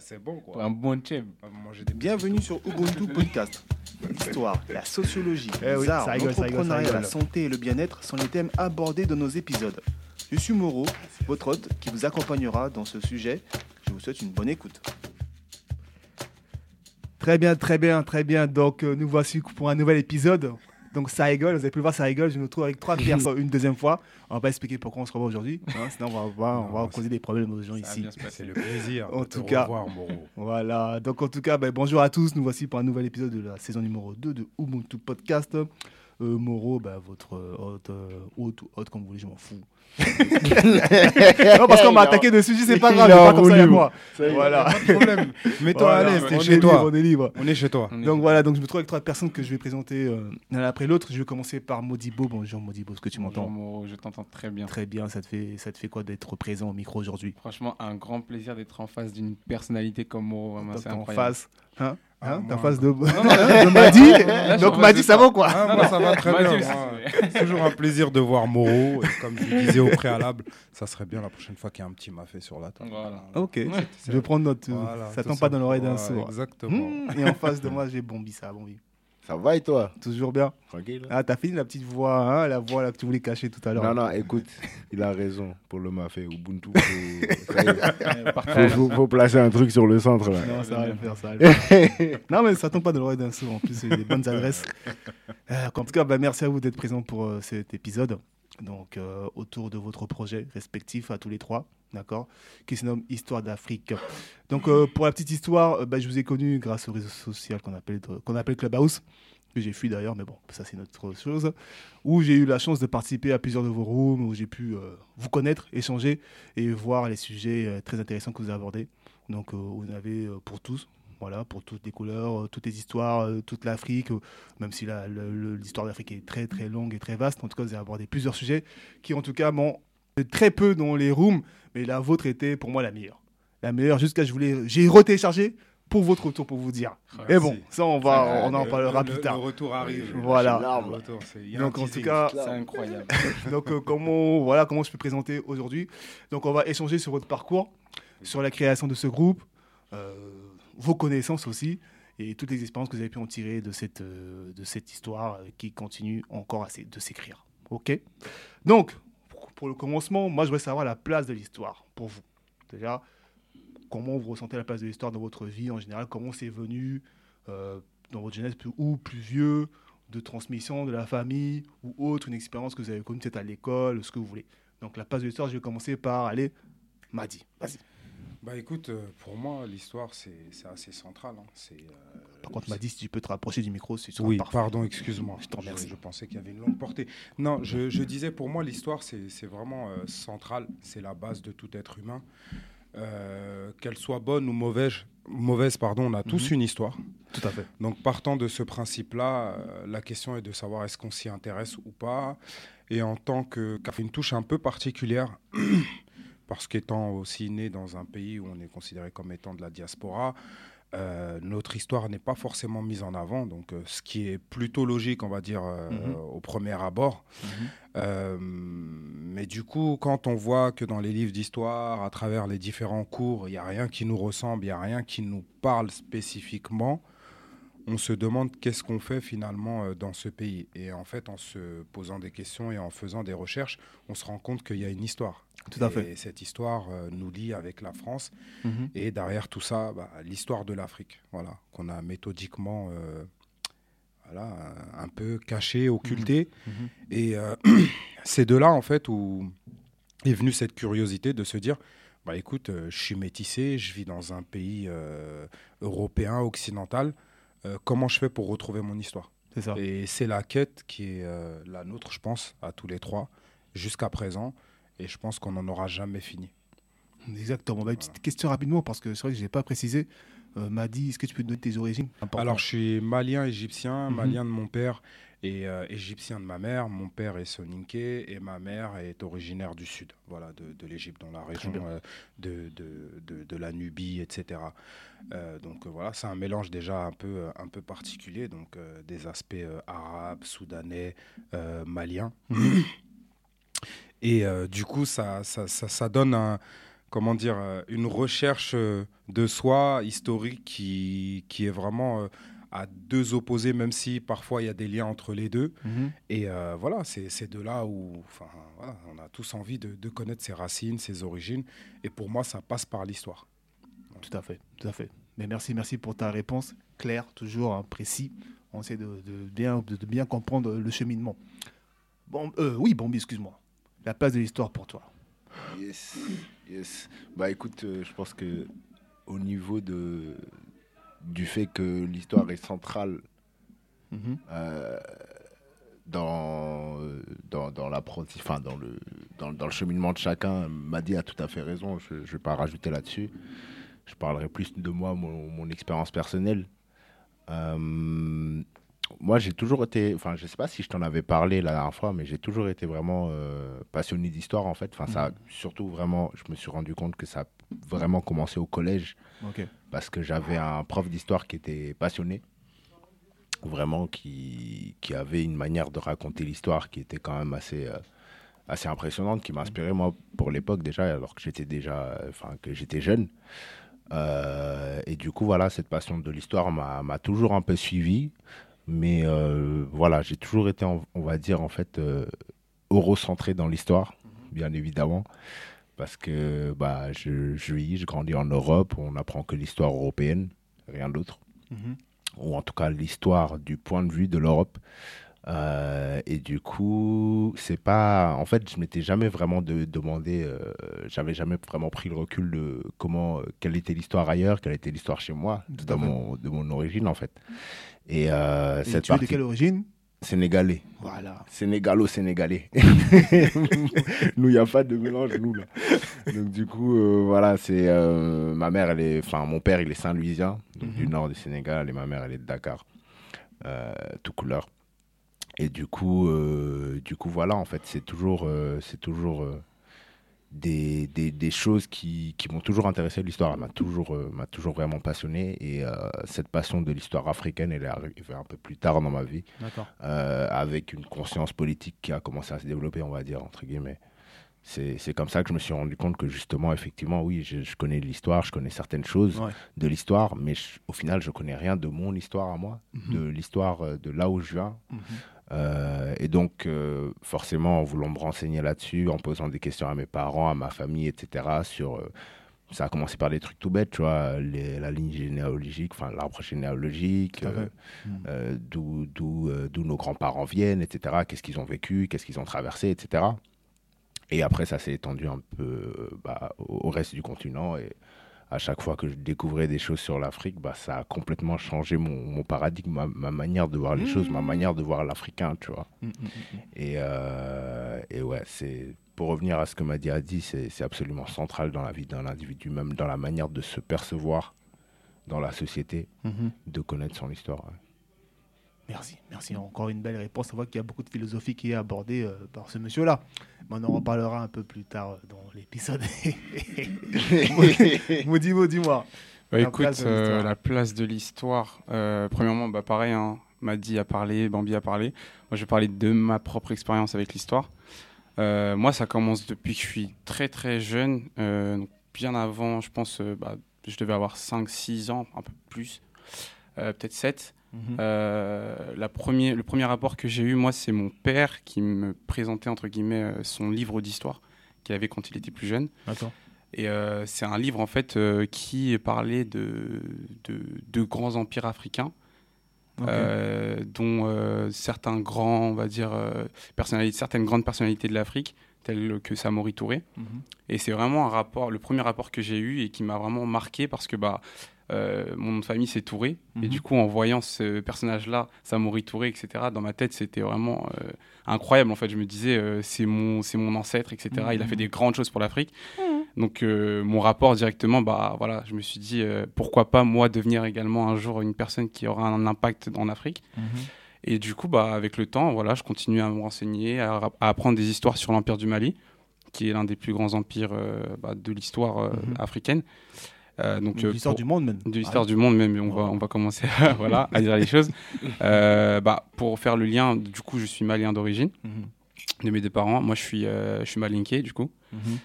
C'est bon, quoi. Un bon des Bienvenue sur Ubuntu Podcast. L'histoire, la sociologie, Eh oui, les arts, l'entrepreneuriat, la santé et le bien-être sont les thèmes abordés dans nos épisodes. Je suis Moreau, votre hôte qui vous accompagnera dans ce sujet. Je vous souhaite une bonne écoute. Très bien, très bien, très bien. Donc, euh, nous voici pour un nouvel épisode. Donc, ça rigole, vous avez pu le voir, ça rigole. Je me retrouve avec trois personnes une deuxième fois. On va pas expliquer pourquoi on se revoit aujourd'hui. hein, sinon, on va, voir- on va Non, causer des problèmes aux gens Ça ici. C'est le plaisir En de tout te cas. revoir. Voilà. Donc, en tout cas, ben, bonjour à tous. Nous voici pour un nouvel épisode de la saison numéro 2 de Ubuntu Podcast. Euh, Moreau, ben, votre hôte, euh, hôte ou hôte, comme vous voulez, je m'en fous. Non, parce qu'on m'a attaqué dessus, je c'est pas grave, pas comme ça moi. Voilà. Pas de problème. Mets-toi à l'aise, on t'es est chez libre, toi. On est libre. On est chez toi. Donc voilà, donc je me trouve avec trois personnes que je vais présenter euh, l'un après l'autre. Je vais commencer par Modibo. Bonjour Modibo, est-ce que tu Bonjour, m'entends je t'entends très bien. Très bien, ça te fait, ça te fait quoi d'être présent au micro aujourd'hui? Franchement, un grand plaisir d'être en face d'une personnalité comme Donc c'est en face, hein, Ah, hein, en face de, non, non, de Madi. Là, Donc Madi, ça va ou quoi Ah, moi, ça va très bien. mais- C'est toujours un plaisir de voir Moreau. Et comme je disais au préalable, ça serait bien la prochaine fois qu'il y a un petit mafé sur la table. Voilà. Ok, Ouais. je vais prendre note. Voilà, ça tombe pas dans l'oreille d'un sourd. Exactement. Mmh, et en face de moi, j'ai Bombi, ça va Bombi. Ça va et toi Toujours bien. Tranquille Ah, t'as fini la petite voix, hein, la voix là que tu voulais cacher tout à l'heure. Non, non, écoute, il a raison pour le mafé. Ubuntu, faut, faut, placer un truc sur le centre là. Non, ça va le faire, ça va le faire. non, mais ça tombe pas de l'oreille d'un sourd. En plus, c'est des bonnes adresses. Euh, en tout cas, bah, merci à vous d'être présents pour euh, cet épisode. Donc, euh, autour de votre projet respectif à tous les trois, d'accord Qui se nomme Histoire d'Afrique. Donc, euh, pour la petite histoire, euh, bah, je vous ai connu grâce au réseau social qu'on appelle, qu'on appelle Clubhouse, que j'ai fui d'ailleurs, mais bon, ça c'est notre chose. Où j'ai eu la chance de participer à plusieurs de vos rooms, où j'ai pu vous connaître, échanger et voir les sujets très intéressants que vous abordés. Donc, avez euh, pour tous, voilà, pour toutes les couleurs, euh, toutes les histoires, euh, toute l'Afrique, euh, même si l'histoire d'Afrique est très très longue et très vaste. En tout cas, vous avez abordé plusieurs sujets qui, en tout cas, m'ont très peu dans les rooms, mais la vôtre était pour moi la meilleure. La meilleure, jusqu'à je voulais, j'ai retéléchargé pour votre retour pour vous dire. Merci. Et bon, ça on va, on en le- parlera le- plus tard. Le retour arrive. Voilà. Le retour, Donc en tout cas, C'est incroyable. donc euh, comment voilà comment je peux présenter aujourd'hui. Donc on va échanger sur votre parcours, sur la création de ce groupe, euh, vos connaissances aussi et toutes les expériences que vous avez pu en tirer de cette euh, de cette histoire qui continue encore à de s'écrire. Ok? Donc pour, pour le commencement, moi je voudrais savoir la place de l'histoire pour vous. Déjà, comment vous ressentez la place de l'histoire dans votre vie en général? Comment c'est venu euh, dans votre jeunesse plus- ou plus vieux de transmission de la famille ou autre, une expérience que vous avez connue peut-être à l'école, ce que vous voulez? Donc la place de l'histoire, je vais commencer par aller Madi. Vas-y. Bah écoute, euh, pour moi, l'histoire, c'est assez central. hein. Euh, Par contre, c'est- Madi, si tu peux te rapprocher du micro, c'est Oui, parfait. pardon, excuse-moi. Je t'en remercie. Je, pensais qu'il y avait une longue portée. Non, je, je disais, pour moi, l'histoire, c'est vraiment euh, central. C'est la base de tout être humain. Euh, Qu'elle soit bonne ou mauvaise, mauvaise pardon, on a tous Mhm. une histoire. Tout à fait. Donc, partant de ce principe-là, euh, la question est de savoir est-ce qu'on s'y intéresse ou pas. Et en tant que. c'est une touche un peu particulière, parce qu'étant aussi né dans un pays où on est considéré comme étant de la diaspora, euh, notre histoire n'est pas forcément mise en avant. Donc, euh, ce qui est plutôt logique, on va dire, euh, Mhm. au premier abord. Euh, mais du coup, quand on voit que dans les livres d'histoire, à travers les différents cours, il n'y a rien qui nous ressemble, il n'y a rien qui nous parle spécifiquement, on se demande qu'est-ce qu'on fait finalement euh, dans ce pays. Et en fait, en se posant des questions et en faisant des recherches, on se rend compte qu'il y a une histoire. Tout à Et fait. cette histoire euh, nous lie avec la France. Mhm. Et derrière tout ça, bah, l'histoire de l'Afrique, voilà, qu'on a méthodiquement euh, voilà, un- peu caché, occulté. Mhm. Et euh, c'est de là, en fait, où est venue cette curiosité de se dire, bah écoute, je suis métissé, je vis dans un pays euh, européen, occidental, euh, comment je fais pour retrouver mon histoire C'est ça. Et c'est la quête qui est euh, la nôtre, je pense, à tous les trois, jusqu'à présent. Et je pense qu'on n'en aura jamais fini. Exactement. Bah, une petite question rapidement, parce que c'est vrai que je n'ai pas précisé. Euh, Madi, est-ce que tu peux nous donner tes origines? Important. Alors, je suis malien égyptien, Mhm. malien de mon père et euh, égyptien de ma mère. Mon père est soninké et ma mère est originaire du sud, voilà, de, de l'Égypte, dans la région euh, de, de, la Nubie, etc. Euh, donc voilà, c'est un mélange déjà un peu, un peu particulier, donc des aspects arabes, soudanais, maliens. Et du coup, ça, ça, ça, ça donne un, comment dire, une recherche de soi historique qui, qui est vraiment à deux opposés, même si parfois il y a des liens entre les deux. Mhm. Et euh, voilà, c'est de là où voilà, on a tous envie de, de connaître ses racines, ses origines. Et pour moi, ça passe par l'histoire. Tout à fait, tout à fait. Mais merci, merci pour ta réponse claire, toujours hein, précis. On essaie de, de bien, de, de bien comprendre le cheminement. Bon, euh, oui, Bombi, excuse-moi. La place de l'histoire pour toi. Yes, yes. Bah écoute, euh, je pense que au niveau de du fait que l'histoire est centrale Mhm. euh, dans euh, dans dans l'apprenti, enfin dans le dans, dans le cheminement de chacun, Madi a tout à fait raison. Je ne vais pas rajouter là-dessus. Je parlerai plus de moi, mon, mon expérience personnelle. Euh, moi, j'ai toujours été, enfin, je sais pas si je t'en avais parlé la dernière fois, mais j'ai toujours été vraiment euh, passionné d'histoire en fait. Enfin, ça, a surtout vraiment, je me suis rendu compte que ça a vraiment commencé au collège parce que j'avais un prof d'histoire qui était passionné, vraiment qui, qui avait une manière de raconter l'histoire qui était quand même assez, euh, assez impressionnante, qui m'inspirait moi pour l'époque déjà, alors que j'étais déjà, enfin que j'étais jeune. Euh, et du coup, voilà, cette passion de l'histoire m'a m'a toujours un peu suivi, mais euh, voilà, j'ai toujours été, on, va dire en fait, euh, eurocentré dans l'histoire, bien évidemment parce que bah, je, je vis, je grandis en Europe, on apprend que l'histoire européenne, rien d'autre, Mhm. ou en tout cas l'histoire du point de vue de l'Europe. Euh, et du coup, c'est pas. En fait, je m'étais jamais vraiment de, demandé, euh, j'avais jamais vraiment pris le recul de comment, euh, quelle était l'histoire ailleurs, quelle était l'histoire chez moi, de mon, de mon origine en fait. Et, euh, Et cette tu es de partie quelle origine? Sénégalais. Voilà. Sénégalo-sénégalais. nous, il n'y a pas de mélange, nous, là. Donc, du coup, euh, voilà, c'est. euh, ma mère, elle est. Enfin, mon père, il est Saint-Louisien, du Mhm. nord du Sénégal, et ma mère, elle est de Dakar, euh, tout couleur. Et du coup, euh, du coup, voilà, en fait, c'est toujours. c'est toujours. Des, des, des choses qui, qui m'ont toujours intéressé. L'histoire m'a toujours, euh, m'a toujours vraiment passionné. Et euh, cette passion de l'histoire africaine, elle est arrivée un peu plus tard dans ma vie euh, avec une conscience politique qui a commencé à se développer, on va dire, entre guillemets. C'est comme ça que je me suis rendu compte que justement, effectivement, oui, je, je connais l'histoire, je connais certaines choses Ouais. de l'histoire, mais je- au final, je connais rien de mon histoire à moi, Mhm. de l'histoire de là où je viens. Mhm. Euh, et donc, euh, forcément, en voulant me renseigner là-dessus, en posant des questions à mes parents, à ma famille, etc., sur. euh, ça a commencé par des trucs tout bêtes, tu vois, les- la ligne généalogique, enfin l'arbre généalogique, euh, d'où nos grands-parents viennent, etc. Qu'est-ce qu'ils ont vécu, qu'est-ce qu'ils ont traversé, etc. Et après, ça s'est étendu un peu bah, au au reste du continent. Et à chaque fois que je découvrais des choses sur l'Afrique, bah, ça a complètement changé mon, mon paradigme, ma, ma manière de voir les choses, ma manière de voir l'Africain, tu vois. Mhm, mhm. Et, euh, et ouais, c'est pour revenir à ce que Madi a dit, c'est absolument central dans la vie d'un individu, même dans la manière de se percevoir dans la société, de connaître son histoire. ouais. Merci, merci. Encore une belle réponse. On voit qu'il y a beaucoup de philosophie qui est abordée euh, par ce monsieur-là. Mais on en reparlera un peu plus tard euh, dans l'épisode. Maudimo, dis-moi. Bah, écoute, place euh, la place de l'histoire, euh, premièrement, bah, pareil, hein, Madi a parlé, Bambi a parlé. Moi, je vais parler de ma propre expérience avec l'histoire. Euh, moi, ça commence depuis que je suis très très jeune, euh, donc bien avant, je pense, euh, bah, je devais avoir 5-6 ans, un peu plus, euh, peut-être 7. Mhm. Euh, la premier, le premier rapport que j'ai eu, moi, c'est mon père qui me présentait, entre guillemets, euh, son livre d'histoire qu'il avait quand il était plus jeune. D'accord. Et euh, c'est un livre en fait euh, qui parlait de, de, de grands empires africains, dont certains grands, on va dire, personnalités, certaines grandes personnalités de l'Afrique, telles que Samori Touré. Mhm. Et c'est vraiment un rapport, le premier rapport que j'ai eu et qui m'a vraiment marqué parce que bah, mon nom de famille c'est Touré. Et Mhm. du coup, en voyant ce personnage-là, Samori Touré, etc., dans ma tête, c'était vraiment euh, incroyable. En fait, je me disais, euh, c'est mon, c'est mon ancêtre, etc. Il a Mhm. fait des grandes choses pour l'Afrique. Donc, euh, mon rapport directement, bah voilà, je me suis dit, euh, pourquoi pas moi devenir également un jour une personne qui aura un impact en Afrique. Mhm. Et du coup, bah, avec le temps, voilà, je continue à me renseigner, à, à apprendre des histoires sur l'Empire du Mali, qui est l'un des plus grands empires euh, bah, de l'histoire euh, Mhm. africaine. Euh, donc, De euh, l'histoire pour- du monde, même. de l'histoire Ah, du monde même, on va, on va commencer à, voilà, à dire les choses. Euh, bah, pour faire le lien, du coup, je suis malien d'origine, Mhm. de mes deux parents. Moi, je suis, euh, je suis malinké, du coup. Mhm.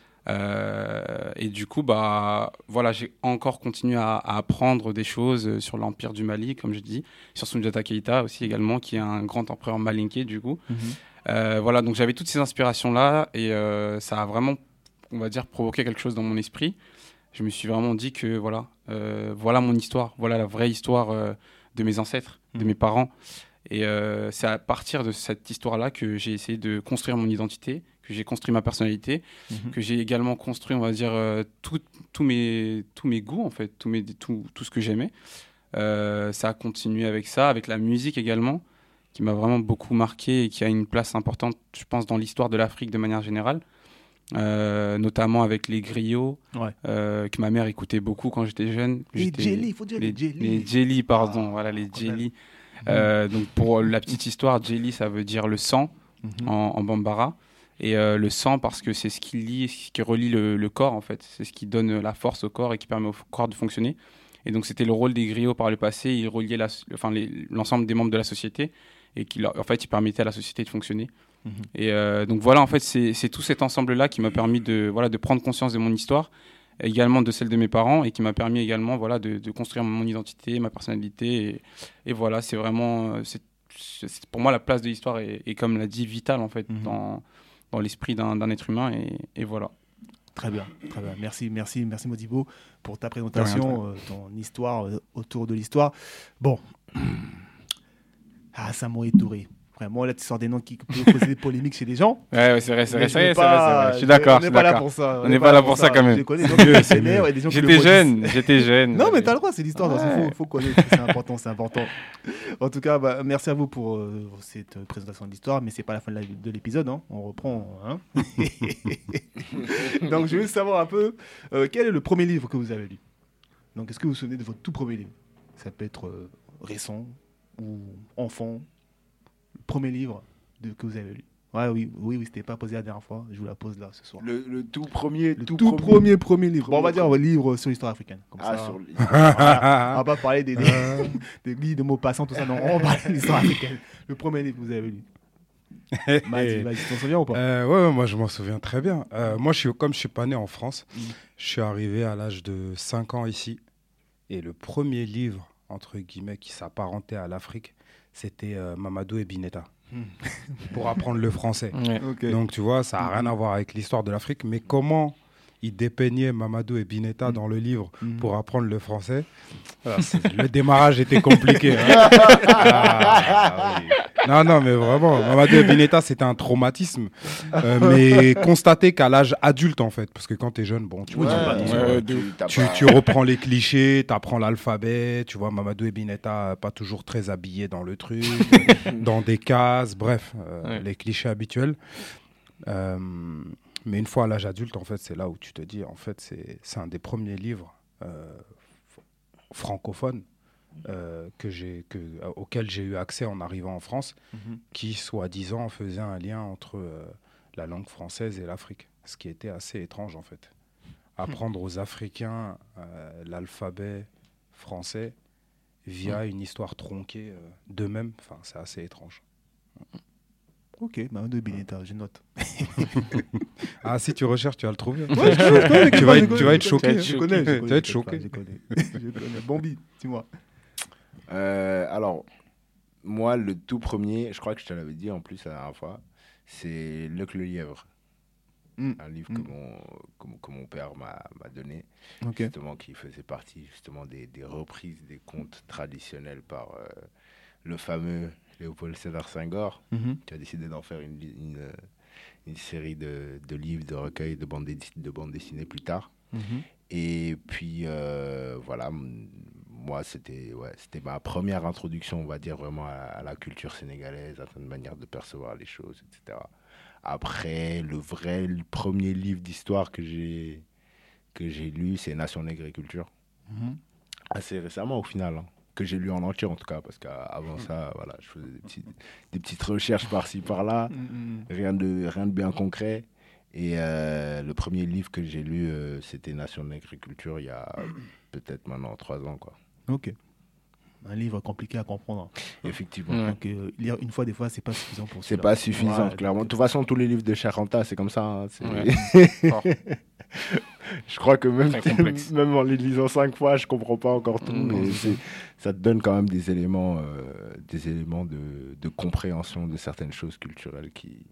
Et du coup, bah, voilà, j'ai encore continué à, à apprendre des choses sur l'Empire du Mali, comme je dis, sur Sundiata Keita aussi également, qui est un grand empereur malinké du coup. Euh, voilà, donc j'avais toutes ces inspirations-là et ça a vraiment, on va dire, provoqué quelque chose dans mon esprit. Je me suis vraiment dit que voilà, euh, voilà mon histoire, voilà la vraie histoire euh, de mes ancêtres, de Mhm. mes parents. Et euh, c'est à partir de cette histoire-là que j'ai essayé de construire mon identité, que j'ai construit ma personnalité, Mhm. que j'ai également construit, on va dire, tout- tous mes, tous mes goûts, en fait, tous mes, tout, tout ce que j'aimais. Ça a continué avec ça, avec la musique également, qui m'a vraiment beaucoup marqué et qui a une place importante, je pense, dans l'histoire de l'Afrique de manière générale. Euh, notamment avec les griots, Ouais. euh, que ma mère écoutait beaucoup quand j'étais jeune. Les jelly, il faut dire les, jelly. les jelly, pardon, Ah, voilà, les jelly. Euh, donc pour la petite histoire, jelly, ça veut dire le sang Mhm. en, en bambara. Et le sang parce que c'est ce qui lie, ce qui relie le, le corps en fait. C'est ce qui donne la force au corps et qui permet au corps de fonctionner. Et donc c'était le rôle des griots par le passé. Ils reliaient enfin, l'ensemble des membres de la société et qui en fait ils permettaient à la société de fonctionner. Mhm. Et euh, donc voilà en fait c'est tout cet ensemble là qui m'a permis de voilà de prendre conscience de mon histoire, également de celle de mes parents et qui m'a permis également voilà de, de construire mon identité, ma personnalité. Et, et voilà c'est vraiment euh, c'est c'est- pour moi la place de l'histoire est, est, comme l'a dit vitale en fait Mhm. dans dans l'esprit d'un d'un être humain et, et voilà. Très bien, très bien. Merci, merci, merci Modibo pour ta présentation, euh, ton histoire euh, autour de l'histoire. Bon. Ah, Samoé Touré. Vraiment, là, tu sors des noms qui peuvent causer des polémiques chez les gens. Ouais, ouais c'est vrai, c'est vrai, vrai, vrai. Je suis d'accord, On n'est pas là pour ça. On n'est pas là pour ça, quand même. J'étais jeune, j'étais jeune. Non, mais t'as le droit, c'est l'histoire, il Ouais. faut, faut connaître, c'est important, c'est important. En tout cas, bah, merci à vous pour euh, cette présentation de l'histoire, mais c'est pas la fin de l'épisode, hein. on reprend. hein. donc, je veux savoir un peu, euh, quel est le premier livre que vous avez lu? Donc, est-ce que vous vous souvenez de votre tout premier livre? Ça peut être euh, récent ou enfant? Premier livre de, que vous avez lu Ouais, oui, oui, oui, c'était pas posé la dernière fois, je vous la pose là ce soir. Le, le tout premier, Le tout, tout, premier, premier livre. Bon, on va Premier dire un livre sur l'histoire africaine. Comme Ah, ça. sur le- Voilà. On va pas parler des, des, des livres de mots passants, tout ça. Non, on va parler de l'histoire africaine. Le premier livre que vous avez lu. Vas-y, tu t'en souviens ou pas? Euh, ouais, ouais, moi je m'en souviens très bien. Euh, moi, je suis, comme je suis pas né en France, Mm. je suis arrivé à l'âge de 5 ans ici. Et le premier livre, entre guillemets, qui s'apparentait à l'Afrique, c'était euh, Mamadou et Bineta. Mm. Pour apprendre le français. Ouais. Donc tu vois, ça n'a rien à voir avec l'histoire de l'Afrique, mais comment ils dépeignaient Mamadou et Bineta Mm. dans le livre Mm. pour apprendre le français, voilà, c'est- le démarrage était compliqué. hein. Ah, oui. Non, non, mais vraiment, Mamadou et Bineta, c'était un traumatisme, Euh, mais constaté qu'à l'âge adulte, en fait, parce que quand tu es jeune, bon, tu, Ouais, tu- ouais, ouais, ouais, de tu- t'as tu, pas- tu reprends les clichés, tu apprends l'alphabet, tu vois, Mamadou et Bineta, euh, pas toujours très habillés dans le truc, dans des cases, bref, euh, Ouais. les clichés habituels. Euh, mais une fois à l'âge adulte, en fait, c'est là où tu te dis, en fait, c'est un des premiers livres euh, francophones euh, que j'ai, que, euh, auquel j'ai eu accès en arrivant en France, Mhm. qui, soi-disant, faisait un lien entre euh, la langue française et l'Afrique, ce qui était assez étrange, en fait. Apprendre aux Africains l'alphabet français via une histoire tronquée d'eux-mêmes, enfin, c'est assez étrange. Ok, bah, de Bineta, je note. Ah, si tu recherches, tu vas le trouver. Ouais, je connais, je connais, Tu je vas connais, être- je tu vas être choqué. Je connais, je Tu vas connais, être je choqué. connais, Je connais. Bambi, dis-moi. Euh, alors, moi, le tout premier, je crois que je te l'avais dit en plus la dernière fois, c'est Luc le Lièvre. Mm. Un livre Mm. que, mon, que, mon- que mon père m'a donné, justement, qui faisait partie justement des, des reprises des contes traditionnels par euh, le fameux Léopold Sédar Senghor, Mhm. qui a décidé d'en faire une, li- une, une série de, de livres, de recueils, de bandes, dess- de bandes dessinées plus tard. Mhm. Et puis, euh, voilà, moi, c'était ouais, ma première introduction, on va dire, vraiment à, à la culture sénégalaise, à une manière de percevoir les choses, etc. Après, le vrai le premier livre d'histoire que j'ai lu, c'est Nation Nègre et Culture. Mhm. Assez récemment, au final, hein, que j'ai lu en entier, en tout cas, parce qu'avant ça, voilà, je faisais des, petits- des petites recherches par-ci, par-là Mhm. rien de, rien de bien concret. Et euh, le premier livre que j'ai lu, euh, c'était Nation d'agriculture, il y a peut-être maintenant trois ans. Quoi. Ok. Un livre compliqué à comprendre. Effectivement. Ouais. Donc, euh, lire une fois, des fois, c'est pas suffisant pour C'est pas suffisant, Ouais, clairement. De toute façon, tous les livres de Charanta, c'est comme ça. hein. Ouais. Je crois que même, même en les lisant cinq fois, je comprends pas encore tout. Mais ça te donne quand même des éléments, euh, des éléments de, de compréhension de certaines choses culturelles qui,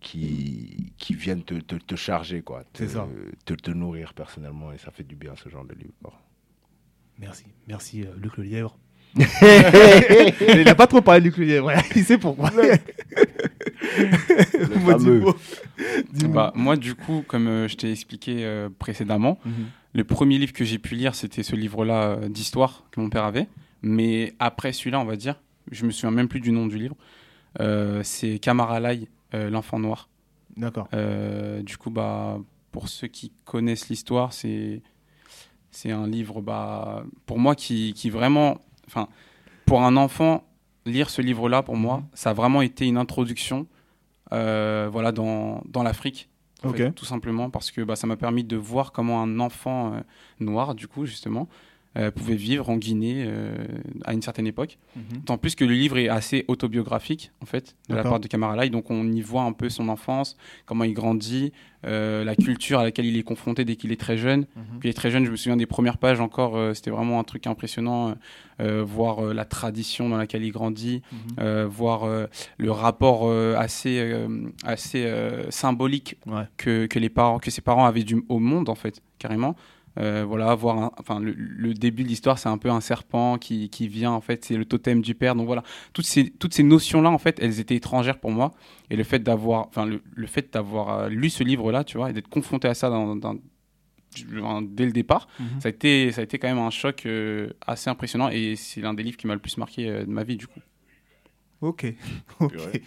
qui, qui viennent te, te, te charger, quoi. Te, C'est ça. Te, te nourrir personnellement. Et ça fait du bien, ce genre de livre. Merci, merci euh, Luc le Lièvre. il n'a pas trop parlé de Luc le Lièvre, ouais. il sait pourquoi. Moi. Dis-moi. Bah, moi, du coup, comme euh, je t'ai expliqué euh, précédemment, Mhm. le premier livre que j'ai pu lire, c'était ce livre-là euh, d'histoire que mon père avait. Mais après celui-là, on va dire, je me souviens même plus du nom du livre. Euh, c'est Kamaralai, euh, l'enfant noir. D'accord. Euh, du coup, bah, pour ceux qui connaissent l'histoire, c'est c'est un livre, bah, pour moi, qui, qui vraiment, enfin, pour un enfant, lire ce livre-là, pour moi, ça a vraiment été une introduction, euh, voilà, dans, dans l'Afrique. tout simplement parce que bah, ça m'a permis de voir comment un enfant euh, noir, du coup, justement, euh, pouvait vivre en Guinée euh, à une certaine époque. Mhm. Tant plus que le livre est assez autobiographique, en fait, de la part de Camara Lai. Donc, on y voit un peu son enfance, comment il grandit, euh, la culture à laquelle il est confronté dès qu'il est très jeune. Mhm. Puis, il est très jeune, je me souviens des premières pages encore, c'était vraiment un truc impressionnant, voir la tradition dans laquelle il grandit, Mhm. voir le rapport assez, assez symbolique Ouais. que, que les parents, que ses parents avaient du, au monde en fait, carrément. Euh, voilà, voir, un- enfin le, le début de l'histoire, c'est un peu un serpent qui, qui vient en fait, c'est le totem du père. Donc voilà, toutes ces toutes ces notions là en fait, elles étaient étrangères pour moi. Et le fait d'avoir, enfin le, le fait d'avoir euh, lu ce livre là, tu vois, et d'être confronté à ça dans, dans- dans- dès le départ, Mhm. ça a été ça a été quand même un choc euh, assez impressionnant. Et c'est l'un des livres qui m'a le plus marqué euh, de ma vie du coup. Ok, ok.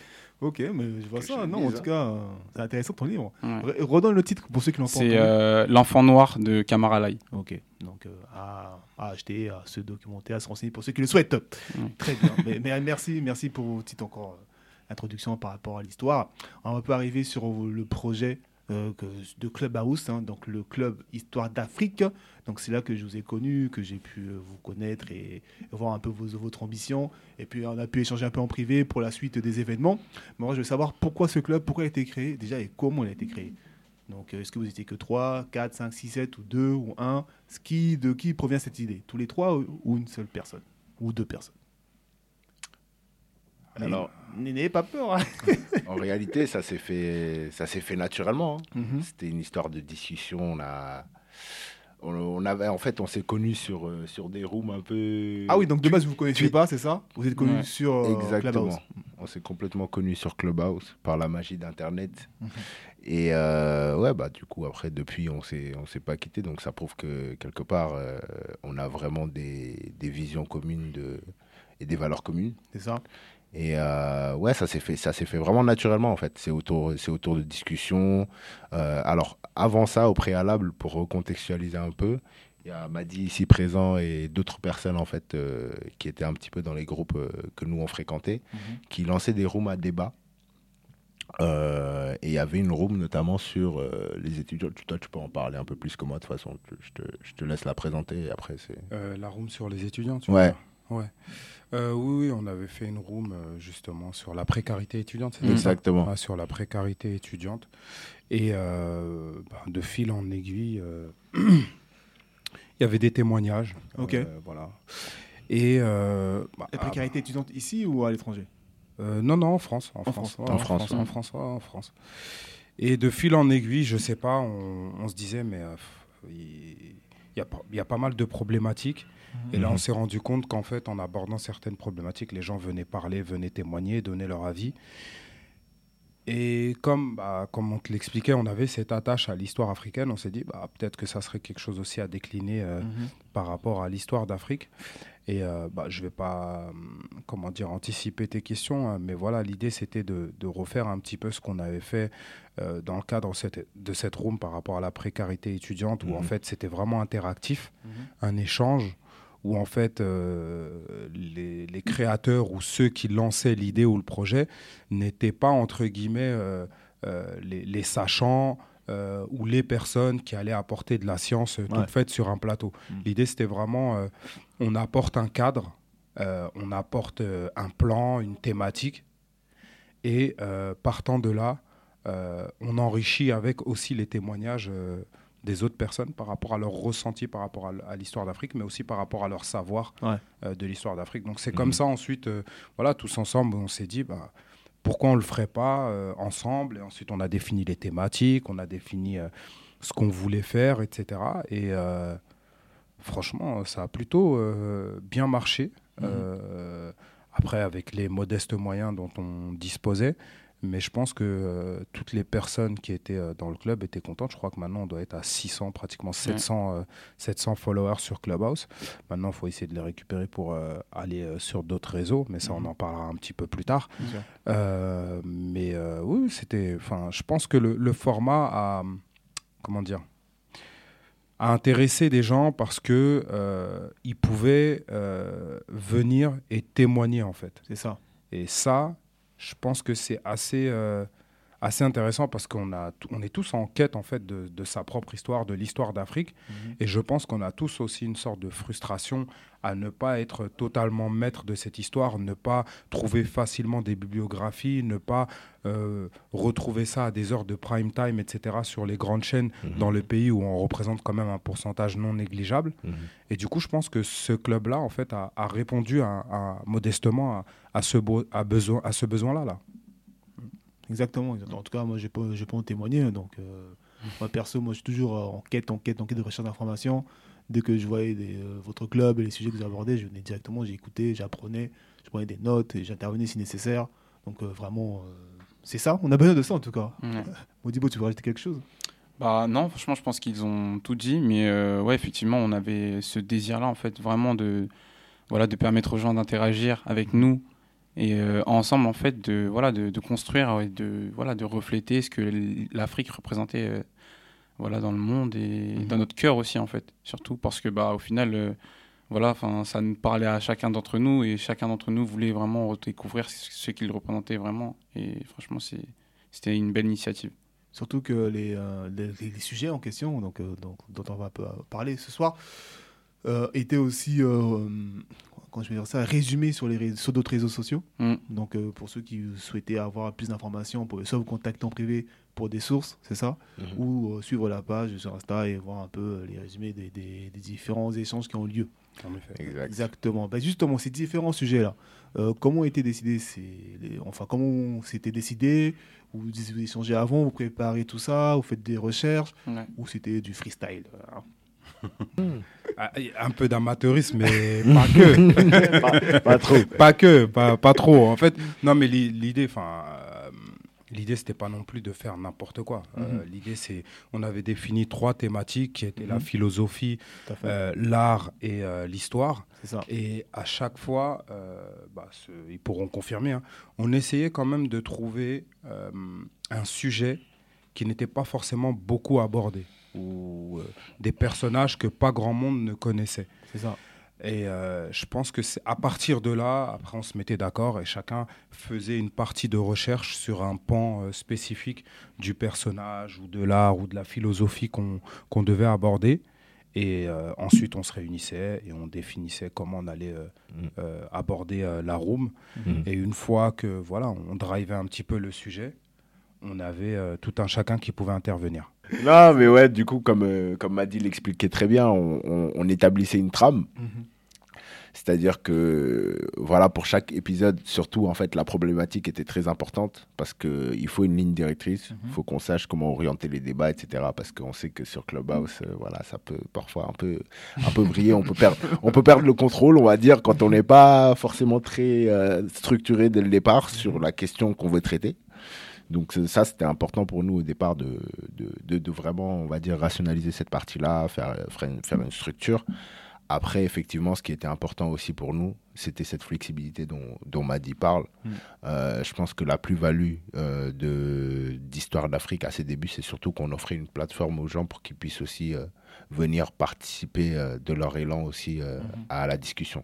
Ok, mais je vois ça. je Non, en tout hein. cas, euh, c'est intéressant ton livre. Ouais. Redonne le titre pour ceux qui l'ont C'est euh, l'enfant noir de Kamara Lai. Ok, donc euh, à, à acheter, à se documenter, à se renseigner pour ceux qui le souhaitent. Très bien. mais, mais merci, merci pour vos petites encore euh, introductions par rapport à l'histoire. On peut arriver sur le projet que- de Clubhouse, hein, donc le club Histoire d'Afrique. Donc c'est là que je vous ai connu, que j'ai pu euh, vous connaître et, voir un peu vos, votre ambition. Et puis on a pu échanger un peu en privé pour la suite des événements. Mais moi je veux savoir pourquoi ce club, pourquoi il a été créé déjà et comment il a été créé. Donc, euh, est-ce que vous étiez que 3, 4, 5, 6, 7 ou 2 ou 1 Ce qui, De qui provient cette idée? Tous les trois ou, une seule personne? Ou deux personnes? Alors, N'ayez pas peur. hein. en réalité, ça s'est fait, ça s'est fait naturellement. hein. Mhm. C'était une histoire de discussion. On a, on, avait, en fait, on s'est connus sur, euh, sur des rooms un peu. Ah oui, donc de base, vous ne connaissiez pas, c'est ça Vous êtes connus Ouais. sur euh, Exactement. Clubhouse. On s'est complètement connus sur Clubhouse par la magie d'Internet. Mhm. Et euh, ouais, bah du coup après depuis on on s'est pas quitté, donc ça prouve que quelque part euh, on a vraiment des, des visions communes de et des valeurs communes. C'est ça Et euh, ouais, ça s'est fait, ça s'est fait vraiment naturellement en fait. C'est autour, c'est autour de discussions. Euh, alors avant ça, au préalable, pour recontextualiser un peu, il y a Madi ici présent et d'autres personnes en fait euh, qui étaient un petit peu dans les groupes euh, que nous on fréquentait, Mhm. qui lançaient des rooms à débat. Euh, et il y avait une room notamment sur euh, les étudiants. Tu- Toi, tu peux en parler un peu plus que moi de toute façon. Je te, je te laisse la présenter et après c'est. Euh, la room sur les étudiants, tu Ouais. Ouais. Euh, oui, oui, on avait fait une room euh, justement sur la précarité étudiante. ça Exactement. Ouais, sur la précarité étudiante. Et euh, bah, de fil en aiguille, euh, il y avait des témoignages. Ok. Euh, voilà. Et euh, bah, La précarité étudiante ici ou à l'étranger? Euh, non, non, en France. En, En France. France. ouais, En France, En France, ouais, en France. Et de fil en aiguille, je sais pas, on, on se disait, mais euh, il il y, a pas- il y a pas mal de problématiques. Et là, on Mhm. s'est rendu compte qu'en fait, en abordant certaines problématiques, les gens venaient parler, venaient témoigner, donner leur avis. Et comme, bah, comme on te l'expliquait, on avait cette attache à l'histoire africaine, on s'est dit, bah, peut-être que ça serait quelque chose aussi à décliner euh, Mhm. par rapport à l'histoire d'Afrique. Et euh, bah, je ne vais pas, hum, comment dire, anticiper tes questions, hein, mais voilà, l'idée c'était de, de refaire un petit peu ce qu'on avait fait euh, dans le cadre cette- de cette room par rapport à la précarité étudiante, où en Mhm. fait c'était vraiment interactif, Mhm. un échange, où en fait euh, les, les créateurs ou ceux qui lançaient l'idée ou le projet n'étaient pas, entre guillemets, euh, euh, les, les sachants, ou les personnes qui allaient apporter de la science toute Ouais. faite sur un plateau. Mm. L'idée, c'était vraiment, on apporte un cadre, on apporte un plan, une thématique, et partant de là, on enrichit avec aussi les témoignages des autres personnes par rapport à leur ressenti par rapport à, l'histoire d'Afrique, mais aussi par rapport à leur savoir Ouais. euh, de l'histoire d'Afrique. Donc c'est Mhm. comme ça ensuite, euh, voilà, tous ensemble, on s'est dit, bah, pourquoi on le ferait pas euh, ensemble? Et ensuite, on a défini les thématiques, on a défini ce qu'on voulait faire, etc. Et franchement, ça a plutôt bien marché. Mhm. Après, avec les modestes moyens dont on disposait. Mais je pense que euh, toutes les personnes qui étaient euh, dans le club étaient contentes. Je crois que maintenant, on doit être à 600, pratiquement 700, euh, 700 followers sur Clubhouse. Maintenant, il faut essayer de les récupérer pour euh, aller euh, sur d'autres réseaux. Mais ça, on Mhm. en parlera un petit peu plus tard. Euh, mais euh, oui, c'était. Enfin, je pense que le, le format a. Comment dire a intéressé des gens parce que euh, ils pouvaient euh, venir et témoigner en fait. C'est ça. Et ça, je pense que c'est assez, euh, assez intéressant parce qu'on a, on est tous en quête en fait de, de sa propre histoire, de l'histoire d'Afrique. Mhm. Et je pense qu'on a tous aussi une sorte de frustration à ne pas être totalement maître de cette histoire, ne pas trouver facilement des bibliographies, ne pas euh, retrouver ça à des heures de prime time, etc., sur les grandes chaînes Mhm. dans le pays où on représente quand même un pourcentage non négligeable. Mhm. Et du coup, je pense que ce club-là, en fait, a, a répondu à- à- modestement à, à ce, beau- à besoin, à ce besoin-là. Là. Exactement, exactement. En tout cas, moi, je peux, je peux en témoigner. Donc, euh, moi, perso, moi, je suis toujours en quête, en quête, en quête de recherche d'informations. Dès que je voyais des, euh, votre club et les sujets que vous abordez, je venais directement, j'écoutais, j'apprenais, je prenais des notes et j'intervenais si nécessaire. Donc, euh, vraiment, c'est ça. On a besoin de ça, en tout cas. Ouais. Modibo, tu veux rajouter quelque chose? Bah non, franchement, je pense qu'ils ont tout dit, mais ouais, effectivement, on avait ce désir-là, en fait, vraiment de, voilà, de permettre aux gens d'interagir avec nous et euh, ensemble, en fait, de, voilà, de, de construire et de, voilà, de refléter ce que l'Afrique représentait, euh, voilà, dans le monde et dans notre cœur aussi, en fait, surtout parce que, bah, au final, euh, voilà, enfin, ça nous parlait à chacun d'entre nous et chacun d'entre nous voulait vraiment redécouvrir ce qu'il représentait vraiment. Et franchement, c'était une belle initiative. Surtout que les, les, sujets en question donc, donc, dont on va parler ce soir étaient aussi, comment je vais dire ça, résumés sur, les ré- sur d'autres réseaux sociaux. Mm. Donc euh, pour ceux qui souhaitaient avoir plus d'informations, vous pouvez soit vous contacter en privé pour des sources, c'est ça, Mhm. ou euh, suivre la page sur Insta et voir un peu euh, les résumés des, des- des différents échanges qui ont lieu. En effet. Exact. Exactement. Bah, justement, ces différents sujets-là, euh, comment ont été décidés les- Enfin, comment c'était décidé? Vous, vous échangez avant, vous préparez tout ça, vous faites des recherches, Ouais. ou c'était du freestyle hein? Un peu d'amateurisme, mais pas que. pas, pas trop. pas que, pas, pas trop. En fait, non, mais l'i- l'idée, enfin, euh, l'idée, c'était pas non plus de faire n'importe quoi. Euh, Mhm. l'idée, c'est, on avait défini trois thématiques qui étaient la Mhm. philosophie, euh, l'art et l'histoire. Et à chaque fois, bah, ce- ils pourront confirmer, hein, on essayait quand même de trouver un sujet qui n'était pas forcément beaucoup abordé ou euh, des personnages que pas grand monde ne connaissait. C'est ça. Et euh, je pense que c'est à partir de là, après on se mettait d'accord et chacun faisait une partie de recherche sur un pan euh, spécifique du personnage ou de l'art ou de la philosophie qu'on devait aborder. Et euh, ensuite on se réunissait et on définissait comment on allait Mm. aborder la room. Mhm. Et une fois que voilà, on drivait un petit peu le sujet, on avait euh, tout un chacun qui pouvait intervenir. Non, mais ouais, du coup, comme, euh, comme Madi l'expliquait très bien, on, on- on établissait une trame. C'est-à-dire que, voilà, pour chaque épisode, surtout, en fait, la problématique était très importante parce qu'il faut une ligne directrice, il Mhm. faut qu'on sache comment orienter les débats, etc. Parce qu'on sait que sur Clubhouse, euh, voilà, ça peut parfois un peu, un peu briller, on peut, perdre, on peut perdre le contrôle, on va dire, quand on n'est pas forcément très euh, structuré dès le départ sur la question qu'on veut traiter. Donc ça, c'était important pour nous au départ de, de, de- de vraiment, on va dire, rationaliser cette partie-là, faire, faire, une, faire une structure. Après, effectivement, ce qui était important aussi pour nous, c'était cette flexibilité dont, dont Madi parle. Mm. Euh, je pense que la plus-value euh, de- d'Histoire d'Afrique à ses débuts, c'est surtout qu'on offrait une plateforme aux gens pour qu'ils puissent aussi euh, venir participer euh, de leur élan aussi Mhm. à la discussion.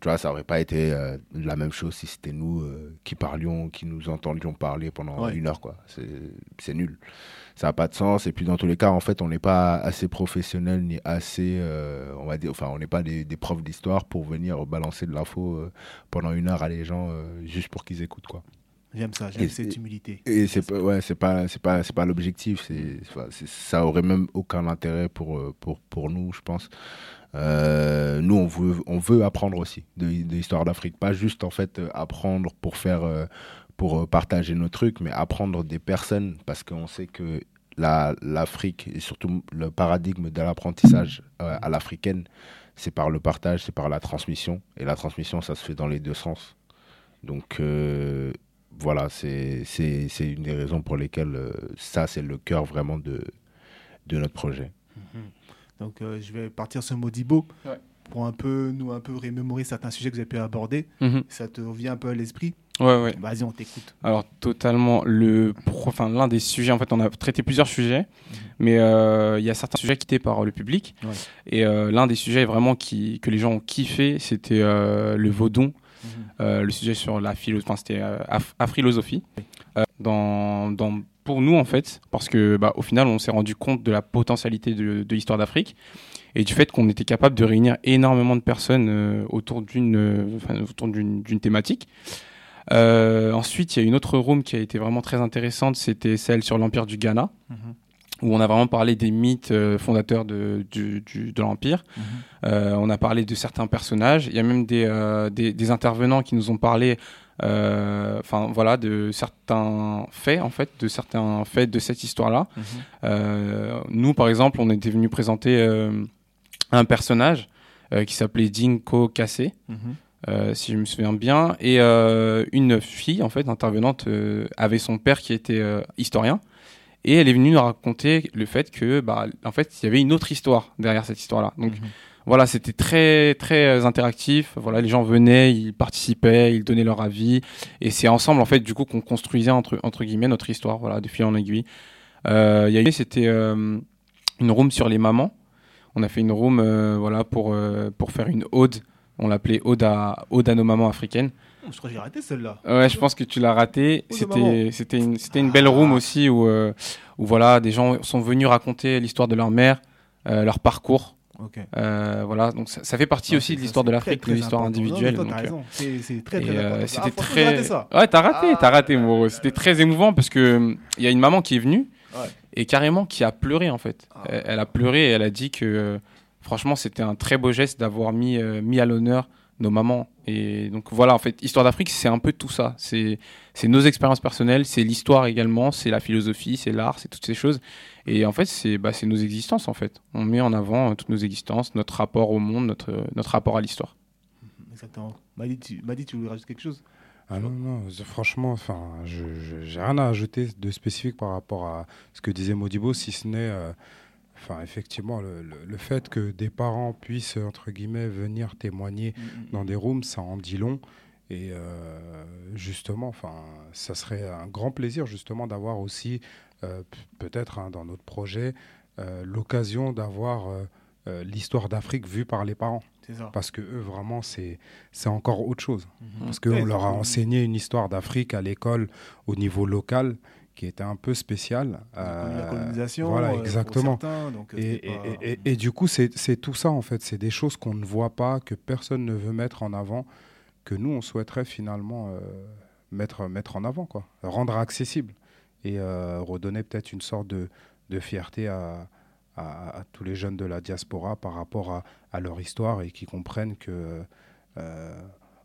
Tu vois, ça aurait pas été euh, la même chose si c'était nous euh, qui parlions, qui nous entendions parler pendant Ouais. une heure, quoi. C'est nul. Ça n'a pas de sens. Et puis, dans tous les cas, en fait, on n'est pas assez professionnel ni assez, euh, on va dire, enfin, on n'est pas des, des profs d'histoire pour venir balancer de l'info pendant une heure à les gens juste pour qu'ils écoutent, quoi. J'aime ça, j'aime Et- cette humilité. Et c'est pas, ouais, c'est pas, c'est pas, c'est pas l'objectif. C'est, ça aurait même aucun intérêt pour, pour, pour nous, je pense. Euh, nous, on veut, on veut apprendre aussi de, de l'histoire d'Afrique, pas juste en fait euh, apprendre pour faire, euh, pour partager nos trucs, mais apprendre des personnes, parce qu'on sait que la, l'Afrique et surtout le paradigme de l'apprentissage à l'africaine, c'est par le partage, c'est par la transmission, et la transmission, ça se fait dans les deux sens. Donc voilà, c'est une des raisons pour lesquelles ça, c'est le cœur vraiment de, de notre projet. Donc euh, je vais partir sur Modibo Ouais. pour un peu nous un peu remémorer certains sujets que vous avez pu aborder. Mhm. Ça te revient un peu à l'esprit? Ouais, ouais. Vas-y, on t'écoute. Alors totalement le enfin l'un des sujets en fait on a traité plusieurs sujets mais euh, il y a certains sujets quittés par le public Ouais. et euh, l'un des sujets vraiment qui que les gens ont kiffé c'était le vaudon euh, le sujet sur la philo enfin c'était aphilosophie Euh, dans, dans pour nous en fait parce que bah, au final on s'est rendu compte de la potentialité de, de l'histoire d'Afrique et du fait qu'on était capable de réunir énormément de personnes euh, autour d'une euh, enfin, autour d'une d'une thématique euh, ensuite, il y a une autre room qui a été vraiment très intéressante, c'était celle sur l'Empire du Ghana, où on a vraiment parlé des mythes euh, fondateurs de, du- du- de l'Empire. Euh, on a parlé de certains personnages. Il y a même des, euh, des, des intervenants qui nous ont parlé, enfin voilà, de certains faits en fait, de certains faits de cette histoire-là. Euh, nous, par exemple, on était venu présenter euh, un personnage euh, qui s'appelait Dinko Kassé. Euh, si je me souviens bien, et euh, une fille en fait intervenante euh, avait son père qui était euh, historien, et elle est venue nous raconter le fait que bah en fait il y avait une autre histoire derrière cette histoire-là. Donc voilà, c'était très très euh, interactif. Voilà, les gens venaient, ils participaient, ils donnaient leur avis, et c'est ensemble en fait du coup qu'on construisait entre entre guillemets notre histoire. Voilà, de fil en aiguille. Euh, Il y a eu c'était euh, une room sur les mamans. On a fait une room euh, voilà pour euh, pour faire une ode. On l'appelait ode à ode à nos mamans africaines. Oh, Je crois que j'ai raté celle-là. Ouais, je pense que tu l'as raté. C'était c'était une c'était une belle room aussi où euh, où voilà des gens sont venus raconter l'histoire de leur mère, euh, leur parcours. Ok. Euh, voilà, donc ça, ça fait partie Non, aussi de l'histoire de l'Afrique, de l'histoire individuelle. C'est très, très euh, c'était Ah, très. ça. Ouais, t'as raté, t'as raté, Ah. C'était très émouvant parce que hum, il y a une maman qui est venue Ouais. et carrément qui a pleuré en fait. Ah. Elle, elle a pleuré et elle a dit que euh, franchement c'était un très beau geste d'avoir mis euh, mis à l'honneur nos mamans. Et donc voilà, en fait, Histoire d'Afrique, c'est un peu tout ça. C'est c'est nos expériences personnelles, c'est l'histoire également, c'est la philosophie, c'est l'art, c'est toutes ces choses. Et en fait, c'est bah, c'est nos existences en fait. On met en avant euh, toutes nos existences, notre rapport au monde, notre euh, notre rapport à l'histoire. Exactement. Madi, tu, Madi, tu voulais rajouter quelque chose? Ah non, non, franchement, enfin, je je- j'ai rien à ajouter de spécifique par rapport à ce que disait Modibo, si ce n'est, euh, enfin, effectivement, le, le- le fait que des parents puissent, entre guillemets, venir témoigner dans des rooms, ça en dit long. Et euh, justement, enfin, ça serait un grand plaisir, justement, d'avoir aussi, euh, peut-être hein, dans notre projet, euh, l'occasion d'avoir l'histoire d'Afrique vue par les parents. Ça. Parce que eux, vraiment, c'est encore autre chose. Parce Ouais, qu'on leur a enseigné une histoire d'Afrique à l'école au niveau local qui était un peu connu la Euh, colonisation. voilà, euh, exactement. certains, donc, euh, Et, c'était pas- et- et- et du coup, c'est tout ça, en fait. C'est des choses qu'on ne voit pas, que personne ne veut mettre en avant, que nous, on souhaiterait finalement euh, mettre, mettre en avant, quoi. Rendre accessible et euh, redonner peut-être une sorte de, de fierté à, à- à tous les jeunes de la diaspora par rapport à, à leur histoire et qui comprennent que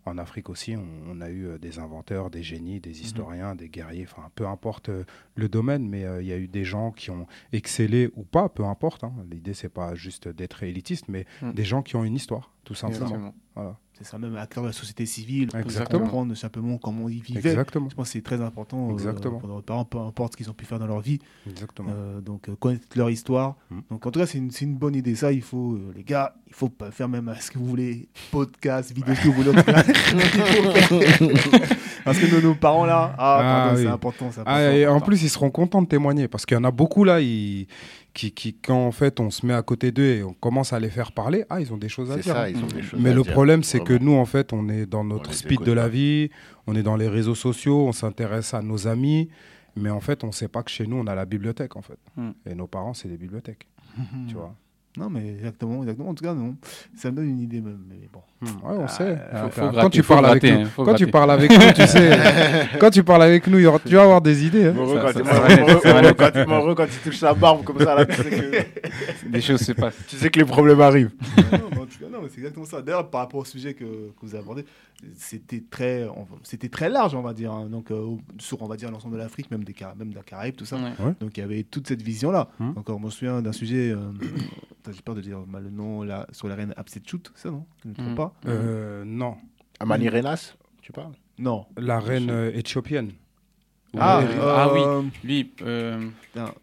en Afrique aussi, on, on a eu euh, des inventeurs, des génies, des historiens, des guerriers, enfin peu importe euh, le domaine, mais euh, il y a eu des gens qui ont excellé ou pas, peu importe. hein. L'idée c'est pas juste d'être élitiste, mais Mm. des gens qui ont une histoire, tout simplement. Voilà. C'est ça, même acteur de la société civile. Exactement. comprendre simplement comment ils vivaient. Exactement. Je pense que c'est très important euh, pour nos parents, peu importe ce qu'ils ont pu faire dans leur vie. Exactement. Euh, donc, euh, connaître leur histoire. Mm. Donc, en tout cas, c'est une, une bonne idée. Ça, il faut, les gars, il faut pas faire même ce que vous voulez, podcast, vidéo, ce que vous voulez. Parce que nos, nos parents là, ah, Ah, oui. c'est important. Ah, important. et en plus, ils seront contents de témoigner parce qu'il y en a beaucoup là ils- qui, qui, quand en fait on se met à côté d'eux et on commence à les faire parler, ah, ils ont des choses à dire. ça, hein. ils ont des choses Mais à le dire. problème, c'est que nous, en fait, on est dans notre speed de la vie, on est dans les réseaux sociaux, on s'intéresse à nos amis, mais en fait, on ne sait pas que chez nous, on a la bibliothèque, en fait. Mm. Et nos parents, c'est des bibliothèques, tu vois. Non, mais exactement, exactement. En tout cas, non. Ça me donne une idée même. Mais bon. Ouais, on sait. faut- Euh, faut quand gratter, tu faut parles avec gratter, nous, hein, faut quand tu parles avec nous, tu sais, quand tu parles avec nous, tu vas avoir des idées. hein. Mon Ça- quand- ça mon va re- l'être, mon re- ça va mon re, l'être. quand- mon re, quand il touche la barbe comme ça, là, tu sais que, Des choses se passent. tu sais que les problèmes arrivent. non, mais en tout cas, non, mais c'est exactement ça. D'ailleurs, par rapport au sujet que, que vous avez abordé, c'était très, c'était très large, on va dire. hein. Donc, euh, sur, on va dire, l'ensemble de l'Afrique, même des Cara- même de la Caraïbe, tout ça. Ouais. Donc, il y avait toute cette vision-là. Mhm. Encore, je me souviens d'un sujet, euh, j'ai peur de dire mal le nom, là, sur la reine Hatshepsut, c'est ça, non? Je ne me trompe Mhm. pas Euh, non, Amani Renas, tu parles? Non. la reine euh, éthiopienne. Ah, Ouais. Ah oui. Lui, euh, putain,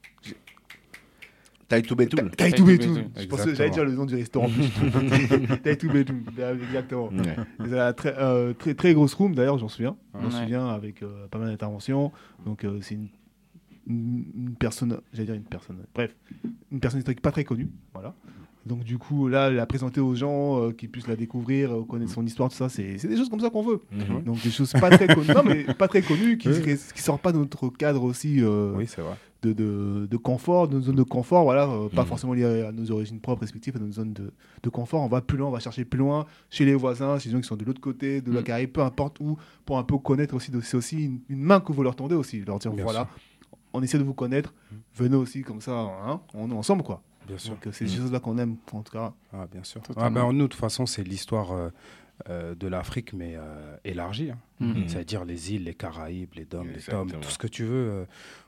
Taïtou Betoul. Taïtou Betoul. Je pensais j'allais dire le nom du restaurant. Taïtou Betoul, exactement. Ouais. Très, euh, très, très grosse room, d'ailleurs, j'en souviens. Je m'en Ouais. souviens avec euh, pas mal d'interventions. Donc, euh, c'est une, une, une personne, j'allais dire une personne, bref, une personne historique pas très connue. Voilà. Donc, du coup, là, la présenter aux gens, euh, qui puissent la découvrir, euh, connaître son histoire, tout ça, c'est des choses comme ça qu'on veut. Mhm. Donc, des choses pas très connues, non, mais pas très connues, qui, ne sortent pas de notre cadre aussi euh, Oui, c'est vrai. de, de, de confort, de nos zones de confort, voilà, euh, pas Mhm. forcément liées à nos origines propres respectives, à nos zones de, de confort. On va plus loin, on va chercher plus loin chez les voisins, chez les gens qui sont de l'autre côté, de la Mhm. Caraïbe, peu importe où, pour un peu connaître aussi. C'est aussi une, une main que vous leur tendez aussi, leur dire Bien voilà, on essaie de vous connaître, venez aussi comme ça, hein, on est ensemble quoi. Bien sûr. Donc euh, c'est ces choses-là qu'on aime, en tout cas. Ah, bien sûr. Ah, ben, nous, de toute façon, c'est l'histoire euh, euh, de l'Afrique, mais euh, élargie. hein. Mhm. C'est-à-dire les îles, les Caraïbes, les Dômes, les Tomes, Exactement. tout ce que tu veux. euh,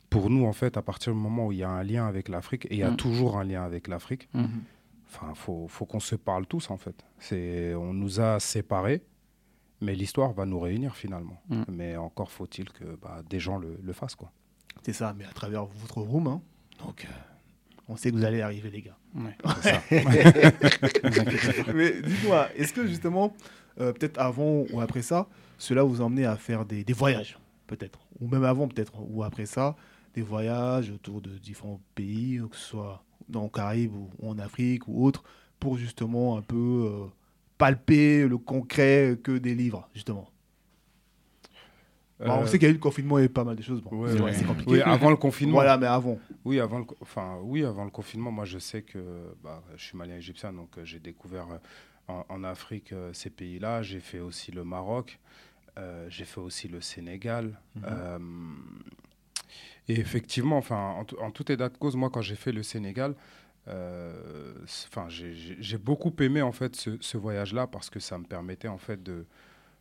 pour nous, en fait, à partir du moment où il y a un lien avec l'Afrique, et il y a Mhm. toujours un lien avec l'Afrique, Mhm. enfin, faut, faut qu'on se parle tous, en fait. C'est, on nous a séparés, mais l'histoire va nous réunir finalement. Mais encore faut-il que bah, des gens le, le fassent, quoi. C'est ça, mais à travers votre room. hein. Donc euh, on sait que vous allez arriver, les gars. Ouais. Mais dites-moi, est-ce que justement, euh, peut-être avant ou après ça, cela vous a emmené à faire des, des voyages, peut-être? Ou même avant, peut-être Ou après ça, des voyages autour de différents pays, que ce soit dans les Caraïbes ou en Afrique ou autre, pour justement un peu euh, palper le concret que des livres, justement? Bon, On Euh, sait qu'il y a eu le confinement et pas mal de choses. Bon, ouais, c'est vrai, ouais. c'est compliqué. Oui, avant le confinement. Voilà, mais avant. Oui, avant le, enfin, oui, avant le confinement, moi je sais que bah, je suis malien égyptien, donc euh, j'ai découvert euh, en, en Afrique euh, ces pays-là. J'ai fait aussi le Maroc, euh, j'ai fait aussi le Sénégal. euh, et effectivement, enfin, en, tout- en tout état de cause, moi quand j'ai fait le Sénégal, enfin, j'ai beaucoup aimé en fait ce, ce voyage-là parce que ça me permettait en fait de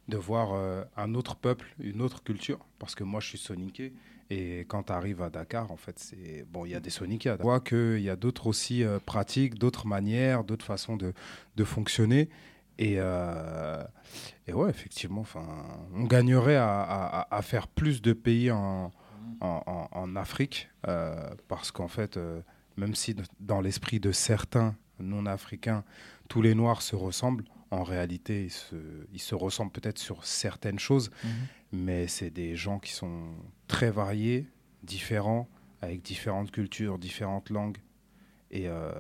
de voir euh, un autre peuple, une autre culture, parce que moi je suis soniqué et quand tu arrives à Dakar, en fait, c'est bon, il y a des soniqués. On voit qu'il y a d'autres aussi euh, pratiques, d'autres manières, d'autres façons de, de fonctionner. Et, euh, et ouais, effectivement, on gagnerait à, à- faire plus de pays en, en, Afrique, euh, parce qu'en fait, même si dans l'esprit de certains non-africains, tous les Noirs se ressemblent, en réalité, ils se, ils se ressemblent peut-être sur certaines choses, mais c'est des gens qui sont très variés, différents, avec différentes cultures, différentes langues. Et euh,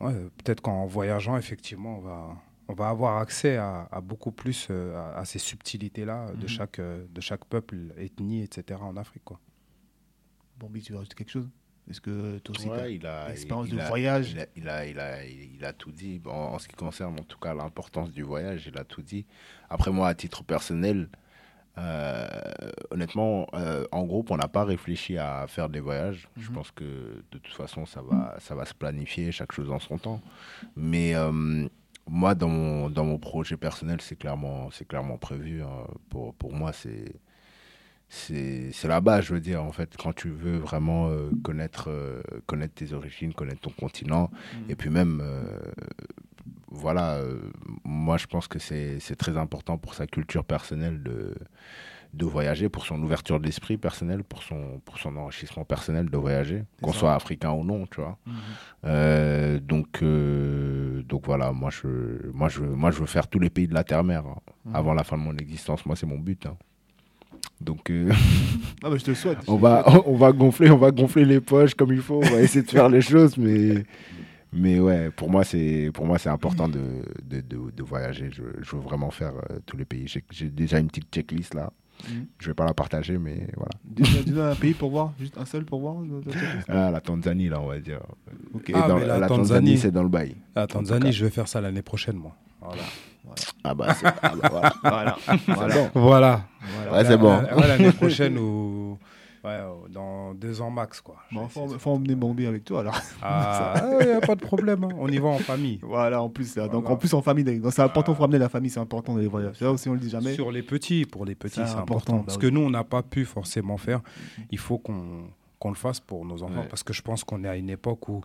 ouais, peut-être qu'en voyageant, effectivement, on va, on va avoir accès à, à beaucoup plus euh, à, à ces subtilités-là de, Mhm. chaque, euh, de chaque peuple, ethnie, etc. en Afrique. Quoi. Bon, Bi, tu veux rajouter quelque chose? Est-ce que toi aussi, Ouais, il a, l'expérience de a- voyage Il a, il, a, il, a, il a tout dit. En ce qui concerne en tout cas l'importance du voyage, il a tout dit. Après moi, à titre personnel, euh, honnêtement, euh, en groupe, on n'a pas réfléchi à faire des voyages. Je Mhm. pense que de toute façon, ça va, ça va se planifier, chaque chose en son temps. Mais euh, moi, dans mon, dans mon projet personnel, c'est clairement, clairement prévu. hein. Pour, pour moi, c'est c'est base, je veux dire, en fait, quand tu veux vraiment euh, connaître, euh, connaître tes origines, connaître ton continent, et puis même, euh, voilà, moi je pense que c'est très important pour sa culture personnelle de, de voyager, pour son ouverture d'esprit personnel, pour son, pour son enrichissement personnel de voyager, qu'on soit africain ou non, tu vois. Mhm. Euh, donc, donc voilà, moi je, moi, je, moi je veux faire tous les pays de la Terre-Mère hein, Mhm. avant la fin de mon existence. Moi, c'est mon but. hein. Donc, euh, Ah, bah, je te le souhaite. on, va, on va gonfler, on va gonfler les poches comme il faut. On va essayer de faire les choses, mais, mais ouais, pour moi, c'est pour moi, c'est important de, de, de- de voyager. Je, je veux vraiment faire euh, tous les pays. J'ai- déjà une petite checklist là. Mhm. Je vais pas la partager, mais voilà. Dis-nous dis-nous un pays pour voir, juste un seul pour voir. Ah, la Tanzanie, là, on va dire. Ok. Et Ah, dans- la la, Tanzanie- Tanzanie, c'est dans le bail. La. Tanzanie, je vais faire ça l'année prochaine, moi. Voilà. Ah bah, c'est ah bah, voilà. Voilà. Bon. Voilà. Ouais, c'est bon. L'année prochaine ou ouais, dans deux ans max, quoi. Bon, vais faut, emmener Bambi avec toi alors. Ah, il n'y a pas de problème. hein. On y va en famille. Voilà, en plus, là. donc en plus en famille, donc c'est important, faut ramener la famille, c'est important les voyages. Ça aussi on le dit jamais. Sur les petits, pour les petits, C'est important, important. bah Parce oui. que nous, on n'a pas pu forcément faire. Il faut qu'on qu'on le fasse pour nos enfants. Ouais. Parce que je pense qu'on est à une époque où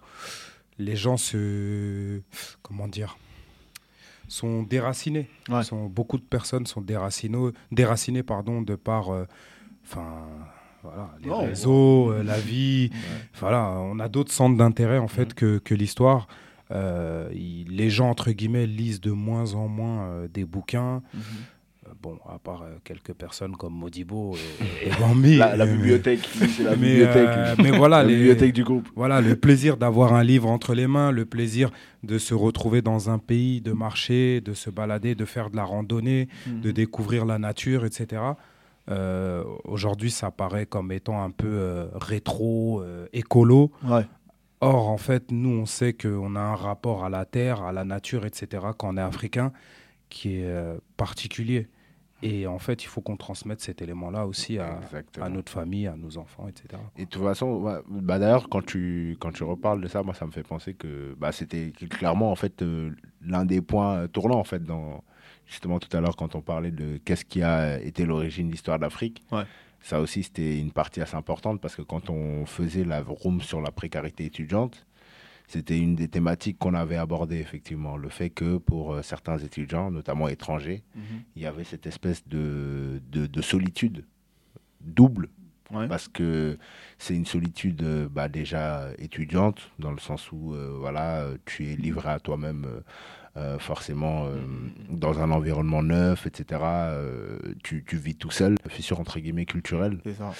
les gens se. Comment dire sont déracinés. Ouais. Sont, beaucoup de personnes sont déracinées, déracinées pardon, de par euh, enfin, voilà, les réseaux, euh, la vie. Voilà, on a d'autres centres d'intérêt en fait que, que l'histoire. Euh, les gens, entre guillemets, lisent de moins en moins euh, des bouquins. Mhm. Bon, à part euh, quelques personnes comme Modibo et, et Bambi. La, la euh, bibliothèque, c'est la mais, bibliothèque. euh, mais voilà, la les- bibliothèque du groupe. voilà, le plaisir d'avoir un livre entre les mains, le plaisir de se retrouver dans un pays, de marcher, de se balader, de faire de la randonnée, Mhm. de découvrir la nature, etc. Euh, Aujourd'hui, ça paraît comme étant un peu euh, rétro, euh, écolo. Ouais. Or, en fait, nous, on sait qu'on a un rapport à la terre, à la nature, etc., quand on est africain, qui est euh, particulier. Et en fait, il faut qu'on transmette cet élément-là aussi à, notre famille, à nos enfants, etc. Et de toute façon, bah d'ailleurs, quand tu, quand tu reparles de ça, moi, ça me fait penser que bah, c'était clairement en fait euh, l'un des points tournants en fait dans justement tout à l'heure quand on parlait de qu'est-ce qui a été l'origine de l'histoire d'Afrique. Ouais. Ça aussi, c'était une partie assez importante parce que quand on faisait la room sur la précarité étudiante, c'était une des thématiques qu'on avait abordées effectivement. Le fait que pour euh, certains étudiants, notamment étrangers, Mhm. il y avait cette espèce de, de, de solitude double Ouais. parce que c'est une solitude euh, bah, déjà étudiante dans le sens où euh, voilà tu es livré à toi-même euh, euh, forcément euh, dans un environnement neuf etc euh, tu, tu vis tout seul fissure entre guillemets culturelle ça.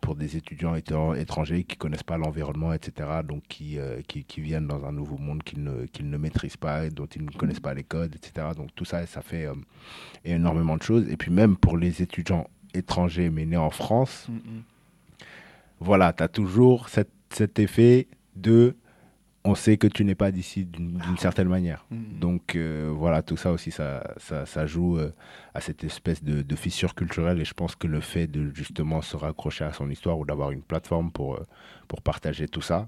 pour des étudiants étrangers qui connaissent pas l'environnement, etc. Donc qui, qui, qui viennent dans un nouveau monde qu'ils ne, qu'ils ne maîtrisent pas, dont ils ne connaissent pas les codes, etc. Donc tout ça, ça fait énormément de choses. Et puis même pour les étudiants étrangers mais nés en France, Mhm. voilà, tu as toujours cette- cet effet de on sait que tu n'es pas d'ici d'une d'une certaine manière. Mhm. Donc euh, voilà, tout ça aussi, ça, ça, ça joue euh, à cette espèce de, de fissure culturelle. Et je pense que le fait de justement se raccrocher à son histoire ou d'avoir une plateforme pour, euh, pour partager tout ça,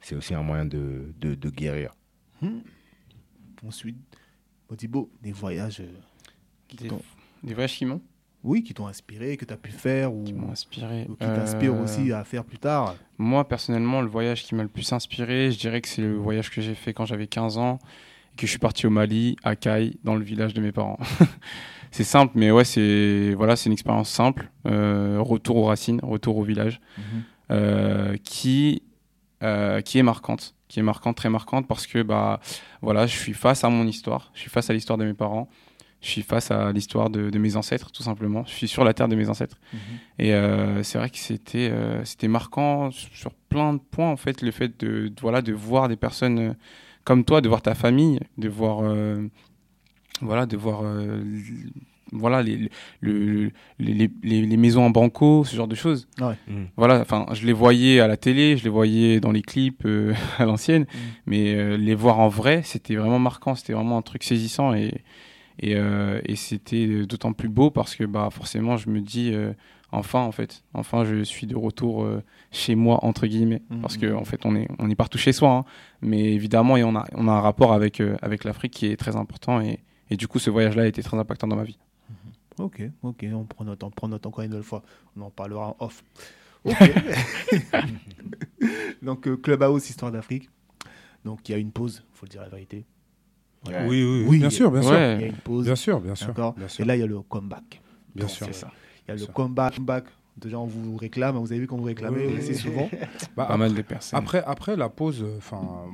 c'est aussi un moyen de, de, de guérir. Ensuite, Modibo, des voyages euh, qui Des, des voyages qui m'ont oui, qui t'ont inspiré, que tu as pu faire ou, qui inspiré. ou qui t'inspirent Euh, aussi à faire plus tard. Moi, personnellement, le voyage qui m'a le plus inspiré, je dirais que c'est le voyage que j'ai fait quand j'avais 15 ans et que je suis parti au Mali, à Kai, dans le village de mes parents. c'est simple, mais ouais, c'est voilà, c'est une expérience simple. Euh, retour aux racines, retour au village, euh, qui qui est marquante, qui est marquante, très marquante parce que bah voilà, je suis face à mon histoire, je suis face à l'histoire de mes parents, je suis face à l'histoire de, de mes ancêtres, tout simplement. Je suis sur la terre de mes ancêtres. Et euh, c'est vrai que c'était euh, c'était marquant sur plein de points en fait le fait de, de- voilà de voir des personnes euh, comme toi, de voir ta famille, de voir euh, voilà de voir euh, voilà les, le- les, les, les- les maisons en banco, ce genre de choses. Ouais. Voilà, enfin je les voyais à la télé, je les voyais dans les clips euh, à l'ancienne, mais euh, les voir en vrai, c'était vraiment marquant, c'était vraiment un truc saisissant et et, euh, et c'était d'autant plus beau parce que bah forcément je me dis euh, enfin en fait enfin je suis de retour euh, chez moi entre guillemets Mhm. parce que en fait on est on est partout chez soi hein. mais évidemment et on a on a un rapport avec euh, avec l'Afrique qui est très important et et du coup ce voyage là a été très impactant dans ma vie Ok, ok, on prend note, on prend note encore une nouvelle fois. On en parlera en off. Ok. Donc, euh, Clubhouse, Histoire d'Afrique. Donc, il y a une pause, il faut le dire la vérité. Oui, oui, Oui, bien sûr, bien sûr. Il y a une pause. Bien sûr, bien sûr. Et là, il y a le comeback. Bien Donc, sûr. c'est ça. Il y a le sûr. comeback, comeback Déjà, on vous réclame, vous avez vu qu'on vous réclamait Oui. assez souvent. Bah, Pas mal de personnes. Après, après la pause, euh, enfin,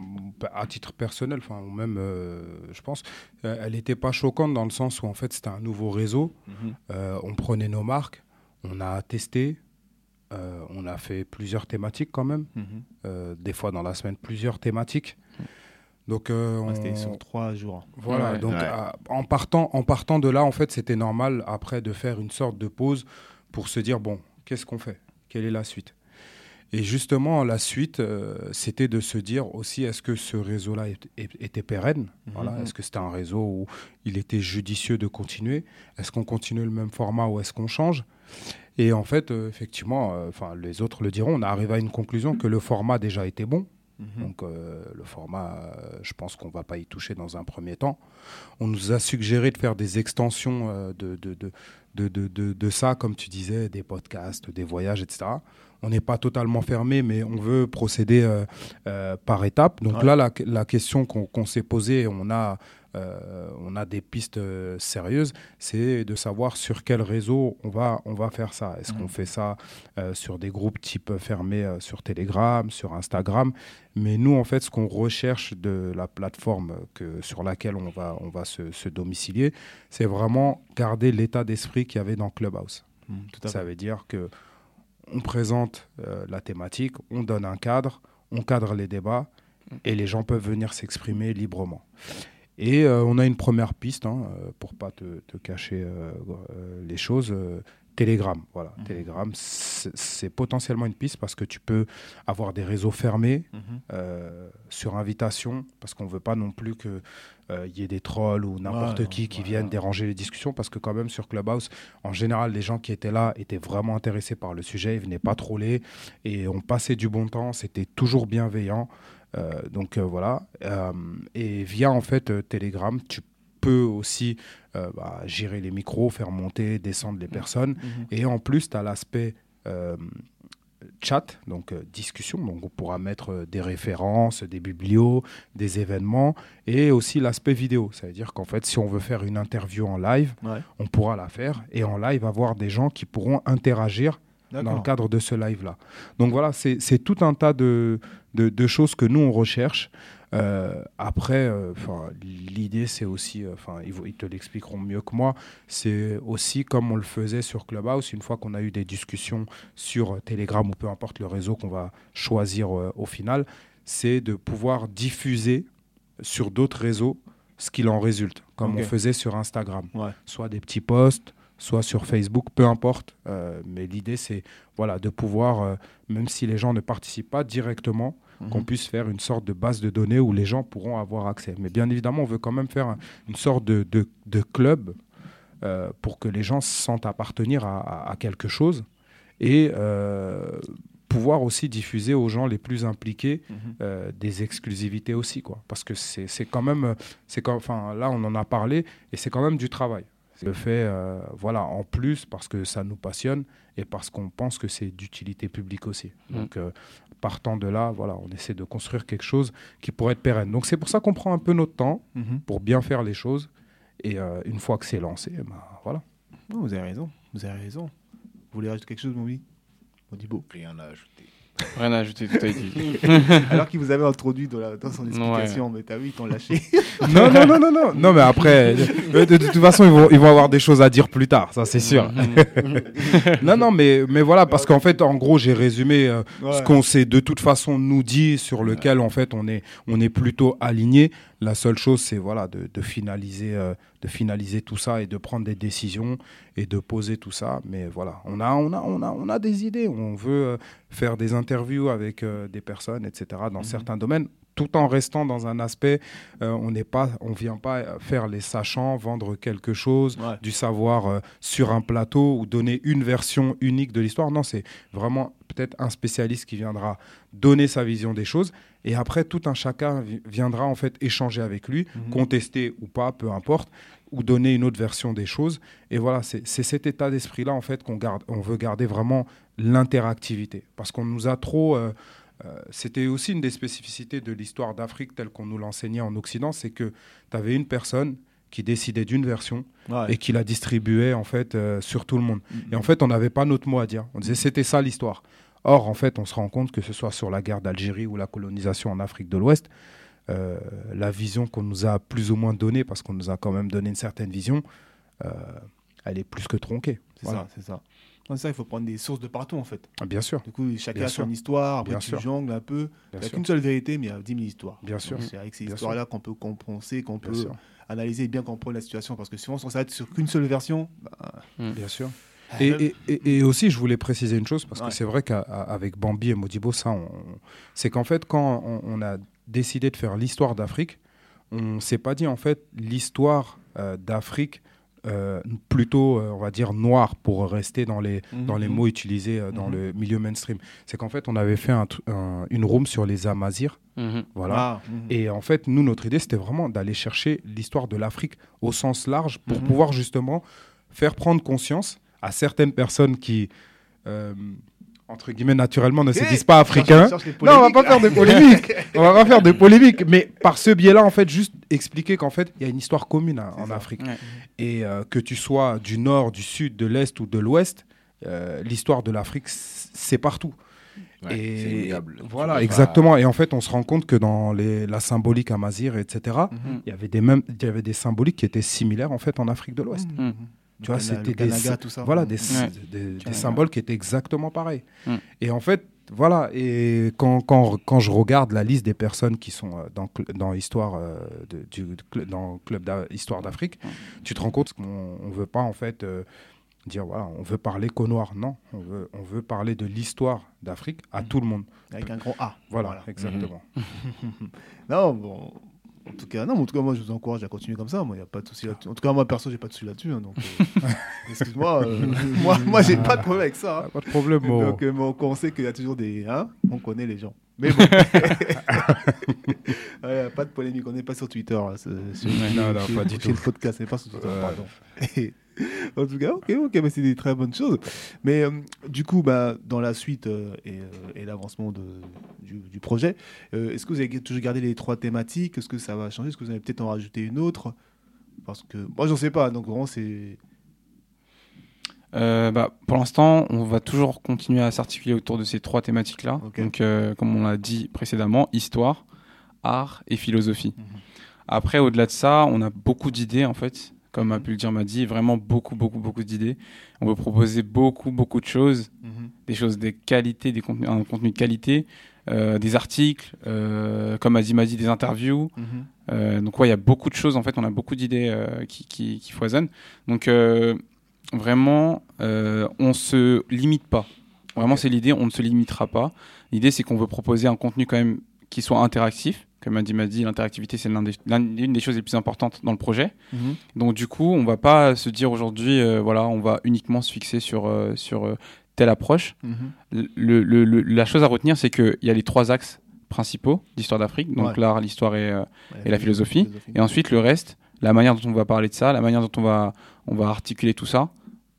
à titre personnel, enfin, ou même, euh, je pense, euh, elle n'était pas choquante dans le sens où en fait c'était un nouveau réseau. Mhm. Euh, on prenait nos marques, on a testé, euh, on a fait plusieurs thématiques quand même, Mhm. euh, des fois dans la semaine plusieurs thématiques. Donc euh, on- C'était sur trois jours. voilà, Ouais. donc Ouais. à- en, partant, en partant de là, en fait, c'était normal après de faire une sorte de pause pour se dire, bon, qu'est-ce qu'on fait? Quelle est la suite? Et justement, la suite, euh, c'était de se dire aussi, est-ce que ce réseau-là était pérenne? Voilà, Est-ce que c'était un réseau où il était judicieux de continuer? Est-ce qu'on continue le même format ou est-ce qu'on change? Et en fait, euh, effectivement, euh, enfin, les autres le diront, on est arrivé à une conclusion que le format déjà était bon. Mhm. Donc euh, le format, euh, je pense qu'on va pas y toucher dans un premier temps. On nous a suggéré de faire des extensions euh, de ça, comme tu disais, des podcasts, des voyages, etc. On n'est pas totalement fermé, mais on veut procéder euh, euh, par étapes. Donc Ouais. là, la, la question qu'on s'est posée, on a, euh, on a des pistes euh, sérieuses, c'est de savoir sur quel réseau on va, on va faire ça. Est-ce qu'on fait ça euh, sur des groupes type fermés euh, sur Telegram, sur Instagram? Mais nous, en fait, ce qu'on recherche de la plateforme que, sur laquelle on va, on va se, se domicilier, c'est vraiment garder l'état d'esprit qu'il y avait dans Clubhouse. Tout à Ça fait. veut dire que on présente euh, la thématique, on donne un cadre, on cadre les débats et les gens peuvent venir s'exprimer librement. Et euh, on a une première piste, hein, euh, pour pas te, cacher les choses. Euh, Telegram, voilà. Telegram, c'est potentiellement une piste parce que tu peux avoir des réseaux fermés Mhm. euh, sur invitation, parce qu'on veut pas non plus qu'il y ait des trolls ou n'importe Ouais, qui qui voilà. viennent déranger les discussions, parce que quand même sur Clubhouse, en général, les gens qui étaient là étaient vraiment intéressés par le sujet, ils venaient pas troller et on passait du bon temps, c'était toujours bienveillant. Euh, donc euh, voilà. Euh, et via en fait euh, Telegram, tu peux aussi euh, bah, gérer les micros, faire monter, descendre les personnes. Mhm. Et en plus, tu as l'aspect euh, chat, donc euh, discussion. Donc on pourra mettre des références, des biblios, des événements, et aussi l'aspect vidéo. Ça veut dire qu'en fait, si on veut faire une interview en live, Ouais. on pourra la faire, et en live, avoir des gens qui pourront interagir dans le cadre de ce live-là. Donc voilà, c'est c'est tout un tas de, de, de choses que nous, on recherche. Euh, après, euh, 'fin, l'idée, c'est aussi, euh, enfin, ils, te l'expliqueront mieux que moi, c'est aussi comme on le faisait sur Clubhouse, une fois qu'on a eu des discussions sur Telegram ou peu importe le réseau qu'on va choisir au final, c'est de pouvoir diffuser sur d'autres réseaux ce qu'il en résulte, comme on faisait sur Instagram. Ouais. Soit des petits posts, soit sur Facebook, peu importe. Euh, mais l'idée, c'est voilà, de pouvoir, euh, même si les gens ne participent pas directement, Mhm. qu'on puisse faire une sorte de base de données où les gens pourront avoir accès. Mais bien évidemment, on veut quand même faire un- une sorte de, de- de club euh, pour que les gens se sentent appartenir à, à- à quelque chose et euh, pouvoir aussi diffuser aux gens les plus impliqués Mhm. euh, des exclusivités aussi quoi parce que c'est quand même enfin là on en a parlé et c'est quand même du travail le fait euh, voilà en plus parce que ça nous passionne et parce qu'on pense que c'est d'utilité publique aussi Mm. donc euh, partant de là voilà on essaie de construire quelque chose qui pourrait être pérenne donc c'est pour ça qu'on prend un peu notre temps Mhm. pour bien faire les choses et euh, une fois que c'est lancé ben, voilà Non, vous avez raison. Vous avez raison. Vous voulez rajouter quelque chose, Modibo? Rien à ajouter. Rien à ajouter, tout a été dit. Alors qu'il vous avait introduit dans, la- dans son explication, mais t'as vu, ils t'ont lâché. non non non non non. Non mais après de, de- de toute façon ils vont ils vont avoir des choses à dire plus tard ça c'est sûr. Non non mais mais voilà parce qu'en fait en gros j'ai résumé euh, ce qu'on s'est de toute façon nous dit sur lequel en fait on est on est plutôt aligné la seule chose c'est voilà de, de finaliser euh, de finaliser tout ça et de prendre des décisions et de poser tout ça mais voilà on a on a on a on a des idées on veut euh, faire des interviews avec euh, des personnes etc dans certains domaines tout en restant dans un aspect euh, on n'est pas on vient pas faire les sachants vendre quelque chose Ouais. du savoir euh, sur un plateau ou donner une version unique de l'histoire. Non, c'est vraiment peut-être un spécialiste qui viendra donner sa vision des choses et après tout un chacun vi- viendra en fait échanger avec lui, Mhm. contester ou pas, peu importe, ou donner une autre version des choses. Et voilà, c'est cet état d'esprit-là en fait qu'on garde, on veut garder vraiment l'interactivité parce qu'on nous a trop euh, euh, c'était aussi une des spécificités de l'histoire d'Afrique telle qu'on nous l'enseignait en Occident, c'est que tu avais une personne qui décidait d'une version Ouais. et qui la distribuait en fait euh, sur tout le monde. Mhm. Et en fait, on n'avait pas notre mot à dire. On disait c'était ça l'histoire. Or, en fait, on se rend compte que ce soit sur la guerre d'Algérie ou la colonisation en Afrique de l'Ouest, euh, la vision qu'on nous a plus ou moins donnée, parce qu'on nous a quand même donné une certaine vision, euh, elle est plus que tronquée. C'est Voilà. ça, c'est ça. Non, c'est ça, il faut prendre des sources de partout en fait. Ah, Bien sûr, Du coup, chacun Bien a sûr. son histoire, après Bien tu sûr. jongles un peu. Il bien n'y a qu'une seule vérité, mais il y a 10 000 histoires. Bien sûr. C'est avec ces histoires-là qu'on peut compenser, qu'on peut sûr. analyser et bien comprendre la situation. Parce que souvent, si on s'arrête sur qu'une seule version, bah, Bien sûr. Et, et- aussi, je voulais préciser une chose, parce Ouais. que c'est vrai qu'avec Bambi et Modibo, ça, c'est qu'en fait, quand on, on a décidé de faire l'histoire d'Afrique, on s'est pas dit en fait l'histoire euh, d'Afrique euh, plutôt, euh, on va dire, noire, pour rester dans les, dans les Mhm. mots utilisés euh, dans Mhm. le milieu mainstream. C'est qu'en fait, on avait fait un tru- un- une room sur les Amazirs. Mhm. Voilà. Ah, mhm. Et en fait, nous, notre idée, c'était vraiment d'aller chercher l'histoire de l'Afrique au sens large pour Mhm. pouvoir justement faire prendre conscience à certaines personnes qui, euh, entre guillemets, naturellement ne se disent pas africains. Non, on va pas là. faire de polémique. on va pas faire de polémique. Mais par ce biais-là, en fait, juste expliquer qu'en fait, il y a une histoire commune hein, en ça. Afrique. Ouais. Et euh, que tu sois du nord, du sud, de l'est ou de l'ouest, euh, l'histoire de l'Afrique, c'est partout. Ouais, et voilà, pas- exactement. Et en fait, on se rend compte que dans les, la symbolique amazir, etc., Mhm. il y avait des mêmes, il y avait des symboliques qui étaient similaires en fait en Afrique de l'Ouest. Mhm. Tu vois, c'était des, Kanaga, tout ça. voilà, des, Ouais. des- symboles qui étaient exactement pareils. Mm. Et en fait, voilà. Et quand, quand, quand je regarde la liste des personnes qui sont euh, dans, dans histoire euh, de- du cl- dans club d'histoire d'Afrique, tu te rends compte qu'on on veut pas en fait euh, dire voilà, on veut parler qu'au noir. Non, on veut, on veut parler de l'histoire d'Afrique à tout le monde. Avec un gros A. Voilà, exactement. Non, bon. En tout cas, non, mais en tout cas, moi, je vous encourage à continuer comme ça. Moi, il n'y a pas de souci là-dessus. En tout cas, moi, perso, j'ai pas de souci là-dessus. hein, donc, euh, excuse-moi. euh, moi, moi, j'ai pas de problème avec ça. hein. Ah, pas de problème. Mo. Donc, euh, bon, on sait qu'il y a toujours des. Hein, on connaît les gens. Mais bon. Ouais, pas de polémique. On n'est pas sur Twitter. là, c'est- c'est- Non, non, pas du tout. le podcast, c'est pas sur Twitter, Ouais. pardon. en tout cas, ok, ok, mais c'est des très bonnes choses. Mais euh, du coup, bah, dans la suite euh, et, euh, et l'avancement du, du projet, est-ce que vous avez toujours gardé les trois thématiques? Est-ce que ça va changer? Est-ce que vous allez peut-être en rajouter une autre? Parce que moi, j'en sais pas. Donc, vraiment, c'est. Bah, pour l'instant, on va toujours continuer à s'articuler autour de ces trois thématiques-là. Donc, comme on l'a dit précédemment, histoire, art et philosophie. Mhm. Après, au-delà de ça, on a beaucoup d'idées, en fait. Comme a pu le dire Madi, vraiment beaucoup, beaucoup, beaucoup d'idées. On veut proposer beaucoup, beaucoup de choses, des choses de qualité, des contenus, un contenu de qualité, euh, des articles, euh, comme a dit Madi, des interviews. Euh, donc ouais, il y a beaucoup de choses en fait, on a beaucoup d'idées euh, qui, qui, qui foisonnent. Donc vraiment, on se limite pas. Vraiment, c'est l'idée, on ne se limitera pas. L'idée, c'est qu'on veut proposer un contenu quand même qui soit interactif. Comme a dit Madi, l'interactivité, c'est des- l'une des choses les plus importantes dans le projet. Mhm. Donc du coup, on va pas se dire aujourd'hui, euh, voilà, on va uniquement se fixer sur, euh, sur euh, telle approche. Mhm. Le- le- le- la chose à retenir, c'est qu'il y a les trois axes principaux d'histoire d'Afrique, donc Ouais. l'art, l'histoire et, Ouais, Et la philosophie. Et ensuite, le reste, la manière dont on va parler de ça, la manière dont on va, on va articuler tout ça,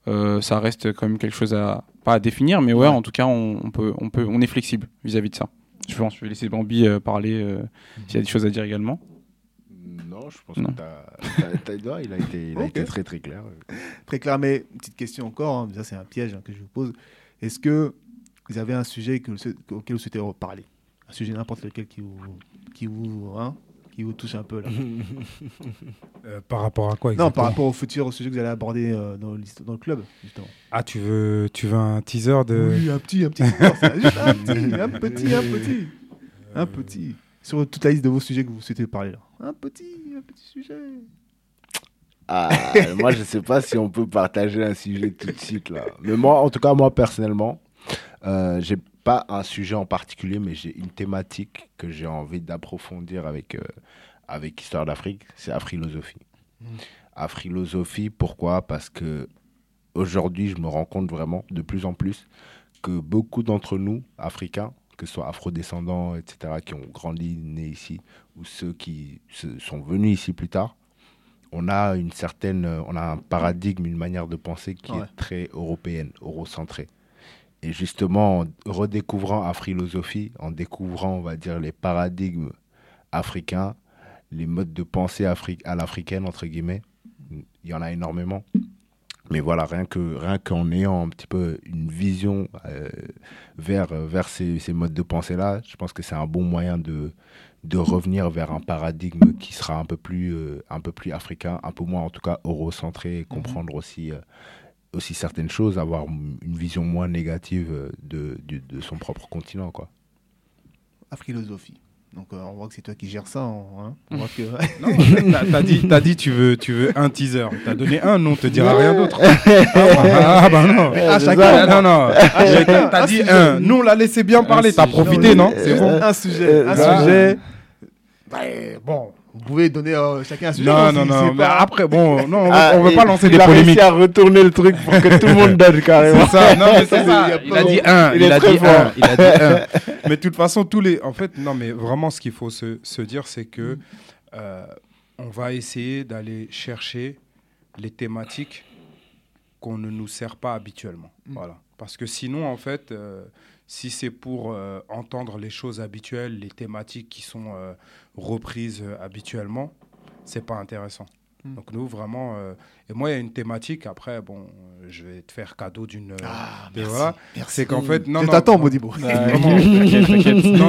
euh, ça reste quand même quelque chose à pas à définir, mais ouais, Ouais. en tout cas, on, on peut, on peut, on est flexible vis-à-vis de ça. Je pense, que je vais laisser Bambi euh, parler euh, s'il y a des choses à dire également. Non, je pense Non. que t'as- t'as- il a été, il a été très très clair. Très clair, mais une petite question encore, hein, ça c'est un piège hein, que je vous pose. Est-ce que vous avez un sujet que auquel vous souhaitez parler Un sujet n'importe lequel qui vous, qui vous, hein, qui vous touche un peu là. Euh, par rapport à quoi Non, par rapport au futur sujet que vous allez aborder euh, dans, le club, justement. Ah, tu veux, tu veux un teaser de. Oui, un petit, un petit, teaser, c'est juste un petit, un petit, un petit, un petit. Sur toute la liste de vos sujets que vous souhaitez parler là. Un petit, un petit sujet. Ah, moi, je sais pas si on peut partager un sujet tout de suite là. Mais moi, en tout cas, moi personnellement, euh, j'ai pas un sujet en particulier, mais j'ai une thématique que j'ai envie d'approfondir avec, euh, avec Histoire d'Afrique, c'est Afrilosophie. Mhm. Afrilosophie, pourquoi? Parce que aujourd'hui, je me rends compte vraiment de plus en plus que beaucoup d'entre nous, Africains, que ce soit afrodescendants, etc., qui ont grandi, nés ici, ou ceux qui se- sont venus ici plus tard, on a une certaine, on a un paradigme, une manière de penser qui Ouais. est très européenne, eurocentrée. Et justement, en redécouvrant Afrilosophie, en découvrant, on va dire, les paradigmes africains, les modes de pensée afri- à l'africaine, entre guillemets. Il y en a énormément. Mais voilà, rien que rien qu'en ayant un petit peu une vision euh, vers, vers ces, ces modes de pensée-là, je pense que c'est un bon moyen de, de revenir vers un paradigme qui sera un peu plus, euh, un peu plus africain, un peu moins en tout cas eurocentré, et comprendre aussi, euh, aussi certaines choses, avoir une vision moins négative euh, de, de son propre continent. Quoi. À philosophie. Donc euh, on voit que c'est toi qui gères ça. hein. On voit que... Non, t'as- t'as dit, t'as dit tu veux, tu veux un teaser. T'as donné un, non, on te dira rien d'autre. Ah, bah non. Ah, chacun, ça. non, non. chacun, T'as un dit un. Nous, on l'a laissé bien parler. T'as sujet. profité, non? C'est bon. un sujet. Un Ah. sujet. Bah, bon, vous pouvez donner euh, chacun un sujet. Non, si non, non. Mais pas- après, bon, non, on Ah, on veut et pas lancer il des a réussi polémiques. à retourner le truc pour que tout le monde donne carrément. C'est ça. Non, mais c'est Il ça. a Il dit un. il Il a dit fort. un. Il a dit un. Mais de toute façon, tous les. En fait, non, mais vraiment, ce qu'il faut se, se dire, c'est que euh, on va essayer d'aller chercher les thématiques qu'on ne nous sert pas habituellement. Voilà. Parce que sinon, en fait, euh, si c'est pour euh, entendre les choses habituelles, les thématiques qui sont euh, reprises euh, habituellement, c'est pas intéressant. Mm. Donc nous, vraiment... euh, et moi, il y a une thématique, après, bon, euh, je vais te faire cadeau d'une... Ah, merci. voilà. C'est qu'en fait... Non, Je non, t'attends, non. Modibo. Non,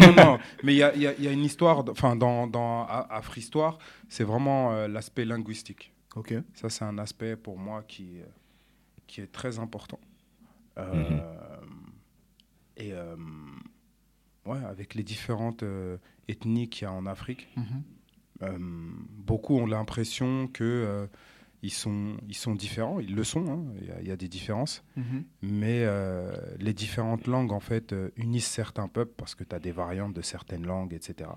non, non. Mais il y a, y a- il y a une histoire, enfin, dans, dans c'est vraiment euh, l'aspect linguistique. Ok. Ça, c'est un aspect pour moi qui, euh, qui est très important. Euh, Mhm. Et euh, ouais, avec les différentes ethnies qu'il y a en Afrique, Mhm. euh, beaucoup ont l'impression que euh, ils sont, ils sont différents. Ils le sont. hein. Il y a- il y, a des différences. Mhm. Mais euh, les différentes langues, en fait, unissent certains peuples parce que tu as des variantes de certaines langues, etc.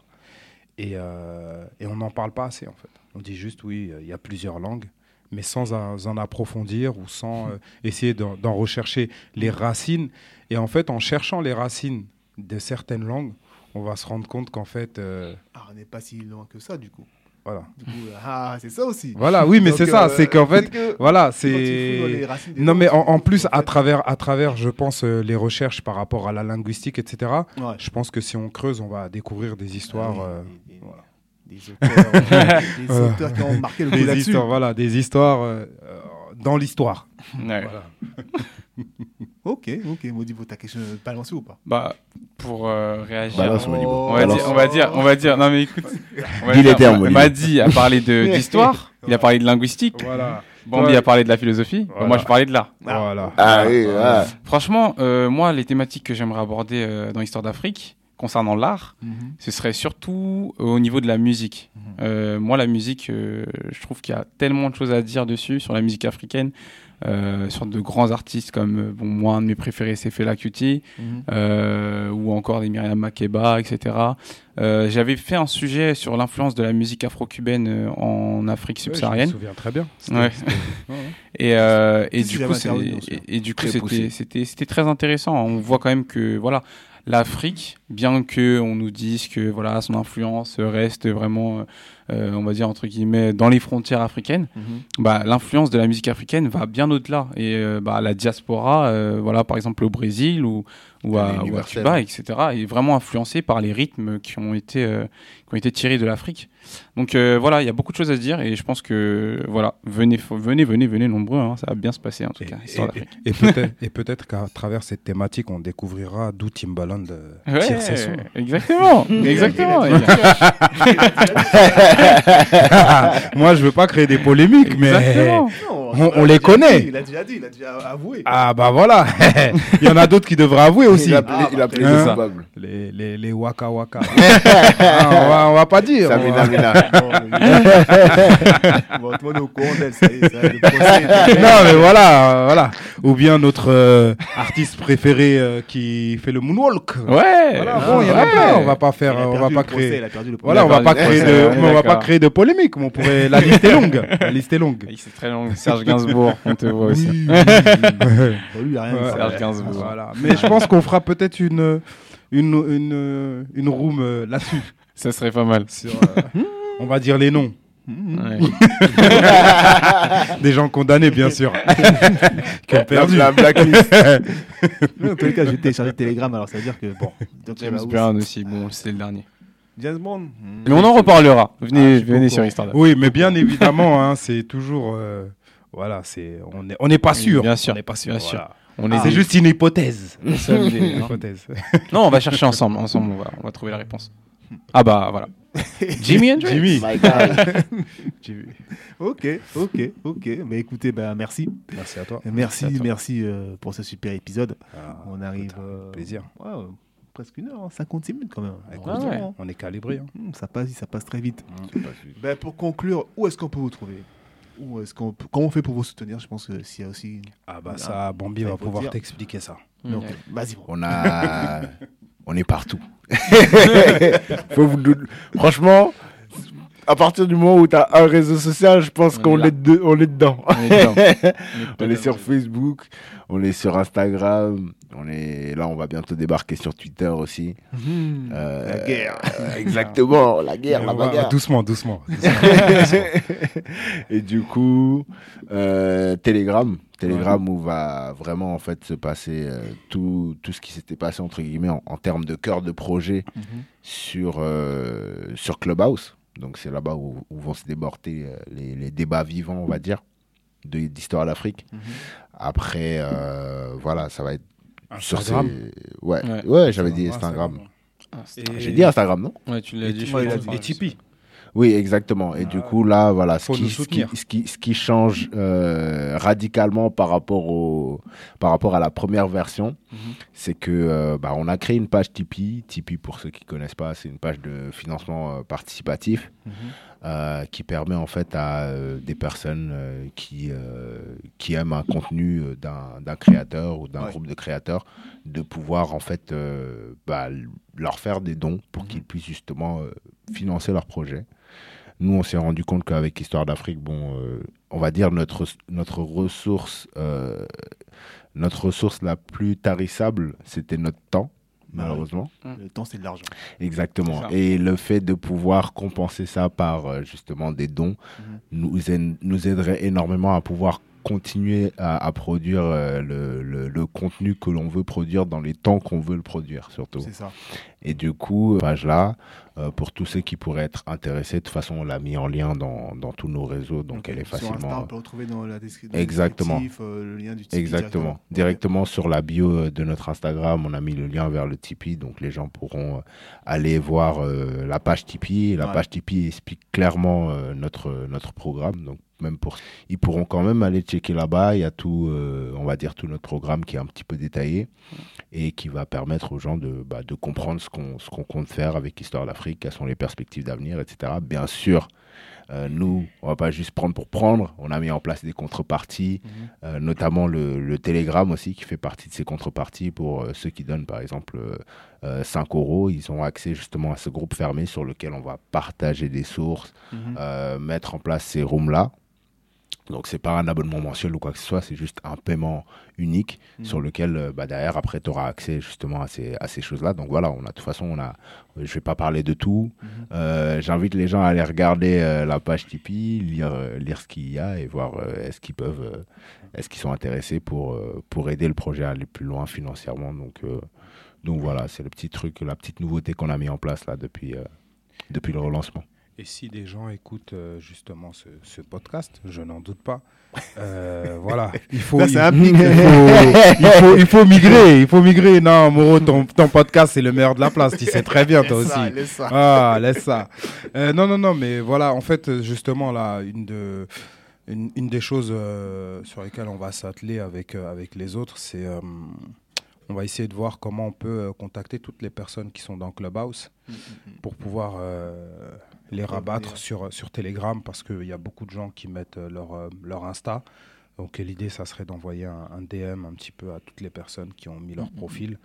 Et, euh, et on n'en parle pas assez, en fait. On dit juste, oui, il y a plusieurs langues, mais sans en, approfondir ou sans euh, essayer d'en d'en rechercher les racines. Et en fait, en cherchant les racines de certaines langues, on va se rendre compte qu'en fait, euh, Ah, on n'est pas si loin que ça, du coup. voilà. Du coup, euh, ah, c'est ça aussi. Voilà, oui, mais c'est ça, euh, c'est qu'en fait, que voilà, c'est... Non, mais en, plus, en à travers, à travers, je pense, euh, les recherches par rapport à la linguistique, etc., Ouais. je pense que si on creuse, on va découvrir des histoires. Euh, des- des- voilà. Des auteurs, des Voilà. auteurs qui ont marqué le coup des là-dessus. histoires, voilà, des histoires euh, dans l'histoire. Ouais. Voilà. Ok, ok. Modibo, t'as quelque chose à balancer ou pas? Bah, pour euh, réagir. Balance. Modibo. On va, dire, on va dire, on va dire, non mais écoute, Dis les termes. Madi a parlé de- d'histoire, il a parlé de linguistique, Voilà. Bambi Ouais. a parlé de la philosophie, bah, moi je parlais de l'art. voilà. Ah oui, voilà. Franchement, euh, moi les thématiques que j'aimerais aborder euh, dans l'histoire d'Afrique, concernant l'art, Mhm. ce serait surtout au niveau de la musique. Mhm. Euh, moi, la musique, euh, je trouve qu'il y a tellement de choses à dire dessus, sur la musique africaine, euh, sur de grands artistes comme, euh, bon, moi, un de mes préférés, c'est Fela Kuti, Mhm. euh, ou encore des Myriam Makeba, etc. Euh, J'avais fait un sujet sur l'influence de la musique afro-cubaine en Afrique Ouais, je me subsaharienne. souviens très bien. Ouais. ouais. Et, et du coup, et, et du coup, c'était très intéressant. On voit quand même que voilà, l'Afrique, bien que on nous dise que voilà, son influence reste vraiment, euh, on va dire entre guillemets, dans les frontières africaines, Mhm. bah, l'influence de la musique africaine va bien au-delà. Et euh, bah, la diaspora, euh, voilà, par exemple au Brésil ou, à, ou à. Cuba, etc., est vraiment influencée par les rythmes qui ont été, euh, qui ont été tirés de l'Afrique. Donc euh, voilà, il y a beaucoup de choses à se dire et je pense que voilà, venez, venez, venez, venez nombreux, hein, ça va bien se passer en tout Et, cas. Et- peut-être, qu'à travers cette thématique, on découvrira d'où Timbaland euh, Ouais, tire ses sons. exactement, exactement. Moi, je veux pas créer des polémiques, mais Exactement. Non, On- on les connaît. dit, il a déjà dit, il a déjà avoué. ah bah voilà, il y en a d'autres qui devraient avouer aussi. Il a appelé, il a appelé Hein. Les, les, les waka waka. Ah, on, va, on va pas dire. on Samina va- Mina. Bon, tout le monde est au courant d'elle, ça y est, ça y est, le procès est- non mais voilà, voilà. Ou bien notre euh, artiste préféré euh, qui fait le moonwalk. Ouais. Voilà, bon, il y en a ouais. plein. On va pas faire, on va pas créer. Voilà, on va pas créer de, on va pas créer de polémique. On pourrait. La liste est longue. La liste est longue. C'est très long. Serge Gainsbourg, on te voit aussi. Oui, lui, il a rien. Ouais. Serge Gainsbourg. Voilà. Mais je pense qu'on fera peut-être une une une une room euh, là-dessus. Ça serait pas mal. Sur, euh, on va dire les noms. Ouais. des gens condamnés, bien sûr. Qui ont perdu. La blacklist. Tous les cas, je vais télécharger Telegram, alors ça veut dire que bon. James Brown aussi, bon, c'est le dernier. James Bond. Mais on en reparlera. Venez, Ah, venez sur Instagram. Oui, mais bien évidemment, hein, c'est toujours. euh, voilà, c'est on n'est on n'est pas sûr. bien sûr, On n'est pas sûr. bien sûr. voilà. On Ah, est c'est juste une hypothèse. Une hein. Non, on va chercher ensemble. Ensemble, on va, on va trouver la réponse. Ah bah voilà. Jimmy Hendrix. Jimmy. My. Jimmy. Ok, ok, ok. Mais écoutez, bah, merci. Merci à toi. Merci, Merci à toi. merci euh, pour ce super épisode. Ah, On arrive. écoute, euh, plaisir. presque une heure, hein, 56 minutes quand même. Écoute, Ah ouais. Heureusement, On est calibré. hein. hein. Hmm, ça passe, ça passe très vite. Ben, pour conclure, où est-ce qu'on peut vous trouver? Où est-ce qu'on peut- Comment on fait pour vous soutenir? Je pense que s'il y a aussi. Ah bah Ah, ça, Bambi ça, va pouvoir dire. t'expliquer ça. Donc, Ouais. vas-y. On a, on est partout. Faut vous dou- Franchement, à partir du moment où tu as un réseau social, je pense On qu'on est est, de- on est dedans. On est dedans. On est On est sur. Facebook, on est sur Instagram, on est là, on va bientôt débarquer sur Twitter aussi. Hmm, Euh, La guerre. Exactement, la guerre, la bagarre. doucement, doucement. Et du coup, euh, Telegram, Telegram où va vraiment en fait se passer euh, tout, tout ce qui s'était passé entre guillemets en, en termes de cœur de projet Mhm. sur, euh, sur Clubhouse. Donc c'est là-bas où, où vont se déborder euh, les, les débats vivants, on va dire, de- d'histoire d'Afrique. Mhm. Après, euh, voilà, ça va être sur Instagram. ces- Ouais, Ouais. ouais, j'avais dit Instagram. Ah, J'ai dit Instagram, non Ouais, tu l'as Et dit. crois. Tipeee. Oui, exactement. Et du Ah, coup, là, voilà, ce qui, nous ce, qui, soutenir. ce, qui, ce qui change euh, radicalement par rapport, au, par rapport à la première version, Mhm. c'est que euh, bah, on a créé une page Tipeee. Tipeee, pour ceux qui connaissent pas, c'est une page de financement euh, participatif Mhm. Euh, qui permet en fait à euh, des personnes euh, qui, qui aiment un contenu d'un créateur ou d'un Ouais. groupe de créateurs de pouvoir en fait bah, leur faire des dons pour Mhm. qu'ils puissent justement financer leur projet. Nous, on s'est rendu compte qu'avec Histoire d'Afrique, bon, on va dire notre, notre ressource, notre ressource la plus tarissable, c'était notre temps, malheureusement. Le temps, c'est de l'argent. Exactement. Et le fait de pouvoir compenser ça par euh, justement des dons Mhm. nous, aide- nous aiderait énormément à pouvoir continuer à, à produire euh, le, le- le contenu que l'on veut produire dans les temps qu'on veut le produire surtout. C'est ça. Et du coup, page là, euh, pour tous ceux qui pourraient être intéressés, de toute façon, on l'a mis en lien dans, dans tous nos réseaux, donc elle est Sur Insta, facilement. on peut retrouver dans la description. Exactement. le lien du Tipeee Exactement. Directement sur la bio euh, de notre Instagram, on a mis le lien vers le Tipeee, donc les gens pourront euh, aller voir euh, la page Tipeee. La Ouais. page Tipeee explique clairement euh, notre, notre programme, donc même pour ils pourront quand même aller checker là-bas. Il y a tout, euh, on va dire tout notre programme qui est un petit peu détaillé et qui va permettre aux gens de, bah, de comprendre ce qu'on ce qu'on compte faire avec Histoire d'Afrique, quelles sont les perspectives d'avenir, etc. Bien sûr. euh, nous, on va pas juste prendre pour prendre. On a mis en place des contreparties, Mhm. euh, notamment le, le Telegram aussi qui fait partie de ces contreparties pour euh, ceux qui donnent par exemple euh, euh, 5 euros. Ils ont accès justement à ce groupe fermé sur lequel on va partager des sources, Mhm. mettre en place ces rooms-là. Donc c'est pas un abonnement mensuel ou quoi que ce soit, c'est juste un paiement unique Mhm. sur lequel euh, bah, derrière après tu auras accès justement à ces, à ces choses-là. Donc voilà, on a de toute façon on a je vais pas parler de tout. Mhm. Euh, j'invite les gens à aller regarder euh, la page Tipeee, lire euh, lire ce qu'il y a et voir euh, est-ce qu'ils peuvent euh, est-ce qu'ils sont intéressés pour euh, pour aider le projet à aller plus loin financièrement. Donc euh, donc voilà, c'est le petit truc, la petite nouveauté qu'on a mis en place là depuis euh, depuis le relancement. Et si des gens écoutent euh, justement ce, ce podcast, je n'en doute pas, euh, voilà, il faut, Là, il, faut, il faut- il faut migrer, il faut migrer. Non, Moreau, ton, ton podcast, c'est le meilleur de la place, tu sais très bien, toi Laisse ça, aussi. laisse ça. Ah, laisse ça. Euh, non, non, non, mais voilà, en fait, justement, là, une, de, une, une des choses euh, sur lesquelles on va s'atteler avec, avec les autres, c'est. Euh, on va essayer de voir comment on peut euh, contacter toutes les personnes qui sont dans Clubhouse pour pouvoir euh, les rabattre sur, sur Telegram parce qu'il y a beaucoup de gens qui mettent euh, leur, euh, leur Insta. Donc l'idée, ça serait d'envoyer un, un DM un petit peu à toutes les personnes qui ont mis leur profil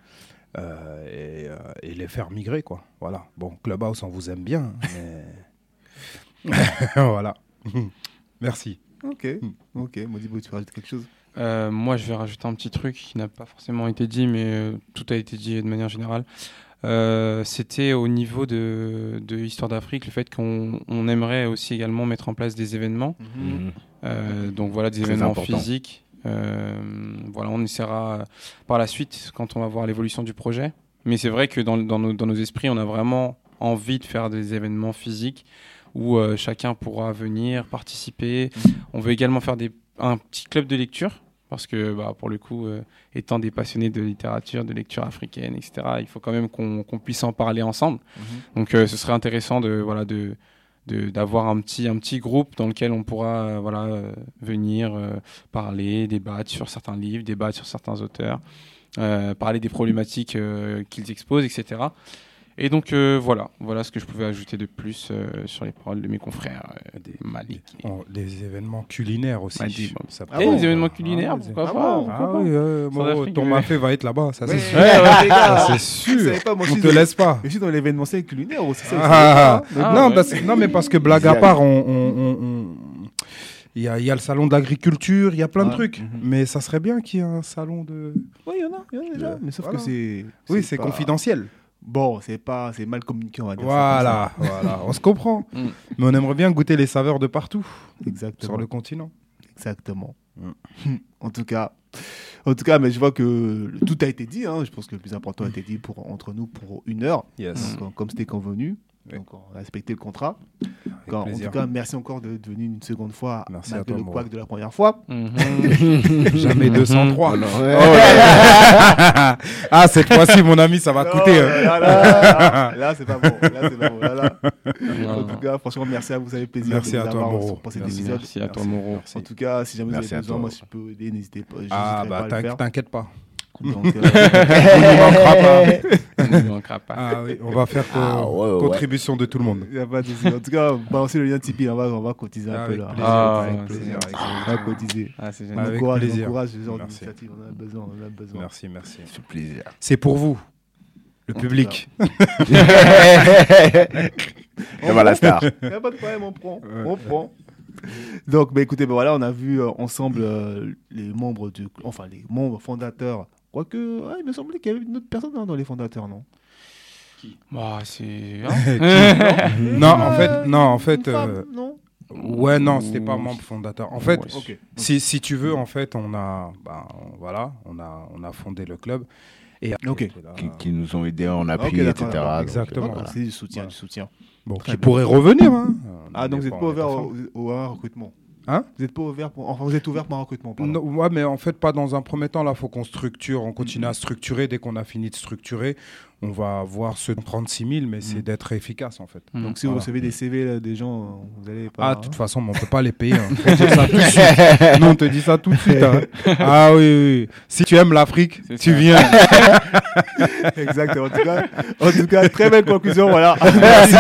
euh, et, euh, et les faire migrer. quoi. Voilà. Bon, Clubhouse, on vous aime bien, mais voilà. Merci. Ok, ok. Modibo, tu rajoutes quelque chose? Euh, moi, je vais rajouter un petit truc qui n'a pas forcément été dit, mais euh, tout a été dit de manière générale. Euh, C'était au niveau de, de Histoire d'Afrique, le fait qu'on on aimerait aussi également mettre en place des événements. Mhm. Euh, donc voilà, des Très événements important. physiques. Euh, voilà, on essaiera par la suite quand on va voir l'évolution du projet. Mais c'est vrai que dans, dans nos, dans nos esprits, on a vraiment envie de faire des événements physiques où euh, chacun pourra venir participer. On veut également faire des, un petit club de lecture parce que bah, pour le coup, euh, étant des passionnés de littérature, de lecture africaine, etc., il faut quand même qu'on puisse en parler ensemble. Donc euh, ce serait intéressant de voilà de d'avoir un petit un petit groupe dans lequel on pourra euh, voilà venir parler, débattre sur certains livres, débattre sur certains auteurs, parler des problématiques qu'ils exposent, etc. Et donc euh, voilà, voilà ce que je pouvais ajouter de plus euh, sur les paroles de mes confrères euh, des Malik. et- Oh, des événements culinaires aussi. Des- Ça Ah bon les événements culinaires, Ah pourquoi ah pas, bon, pourquoi Ah pas. oui, euh, bon, ton mafé va être là-bas, ça c'est Ouais, sûr. c'est sûr. pas, moi On aussi, te laisse pas. Je suis dans l'événementiel culinaire aussi. ça, Ah, hein. Ah, non, ouais. parce, non, mais parce que blague à part, on, on- on- on- il y, a, il y a le salon d'agriculture, il y a plein de trucs. Mhm. Mais ça serait bien qu'il y ait un salon de. Oui, il y en a, il y en a déjà. Mais sauf Voilà. que c'est. Oui, c'est pas- confidentiel. Bon, c'est pas, c'est mal communiqué, on va dire. ça Voilà, voilà, on se comprend. Mm. Mais on aimerait bien goûter les saveurs de partout. Exactement. sur le continent. Exactement. Mm. en tout cas, en tout cas, mais je vois que tout a été dit. hein. Je pense que le plus important a été dit pour entre nous pour une heure. Yes. Donc, comme c'était convenu. Oui. Donc, on a respecté le contrat. Quand- en tout cas, merci encore d'être venu une seconde fois, Merci à malgré toi, le couac de la première fois. Mhm. Jamais 203. Ouais. ah, cette fois-ci, mon ami, ça va Non, coûter. hein. Là, là, là, là, c'est pas bon. Là, c'est pas bon. Là, là. En tout cas, franchement, merci à vous. Ça fait plaisir Merci de à vous toi, Moreau. pour cet Merci. épisode. Merci à toi, Moreau. Merci. En tout cas, si jamais vous Merci avez besoin, toi. moi, si je peux aider, n'hésitez pas. Ah, bah t'inquiète pas. Donc, euh, On pas. On ne manquera pas. Ah oui, on va faire Ah, euh, ouais. contribution de tout le monde. y a pas de souci. En tout cas, balancez le lien Tipeee. On va, on va cotiser un Ah, peu là. plaisir, Ah, avec plaisir, On va cotiser. Ah, c'est On génial. Avec encourage, plaisir. on encourage ce genre Merci. d'initiative. On en a besoin. On en a besoin. Merci, plaisir. C'est pour vous, le public. Et voilà, star. Y a pas de problème, on prend. Ouais. On prend. Donc, bah, écoutez, bah, voilà, on a vu euh, ensemble euh, les membres du, enfin les membres fondateurs. Quoique, ah, il me semblait qu'il y avait une autre personne hein, dans les fondateurs, non? Bah, c'est. hein non, en fait, non, en fait, Une femme, euh, non? ouais, non, c'était pas membre fondateur. En fait, Ouais. Si, si tu veux, en fait, on a, bah, on- voilà, on a, on a fondé le club. Et Ok. Qui, qui nous ont aidés en appui, Ok, d'accord, etc. euh, Exactement. Voilà. c'est du soutien, Voilà. du soutien. Bon, qui bien. pourrait revenir. Hein. Ah, donc vous n'êtes pas ouvert au recrutement Hein Vous n'êtes pas ouvert pour, enfin, vous êtes ouvert pour un recrutement, pardon. Non, ouais, mais en fait, pas dans un premier temps. Là, faut qu'on structure. On continue à structurer. Dès qu'on a fini de structurer, on va avoir ceux de 36 000, mais c'est Mm. d'être efficace, en fait. Donc si vous recevez des CV là, des gens, vous allez pas. Ah, de toute façon, mais on peut pas les payer. hein. Faut dire ça tout de suite. Non, on te dit ça tout de suite. hein. Ah oui, oui. Si tu aimes l'Afrique, tu ça. viens. Exactement. En tout cas, en tout cas, très belle conclusion. Voilà. Merci.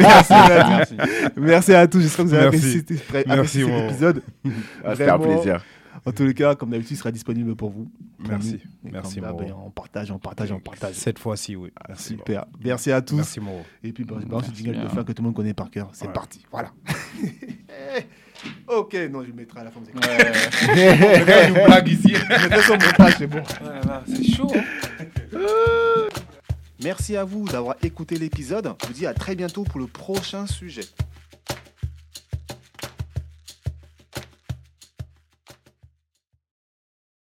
Merci, Nadia. Merci. Merci à tous. J'espère que vous avez Merci. apprécié, cet épisode. C'était un Vraiment, plaisir. En tous les cas, comme d'habitude, il sera disponible pour vous. Pour Merci. nous. Merci, Moreau. On partage, on partage, on partage. Cette fois-ci, oui. Merci. Super. Merci à tous. Merci, Moreau. Et puis, bah, je balance le Merci jingle de bien. fin que tout le monde connaît par cœur. C'est Ouais. parti. Voilà. ok, non, je le mettrai à la fin. inquiétez Ouais. blague ici. montage, c'est bon. C'est chaud. hein. Merci à vous d'avoir écouté l'épisode. Je vous dis à très bientôt pour le prochain sujet.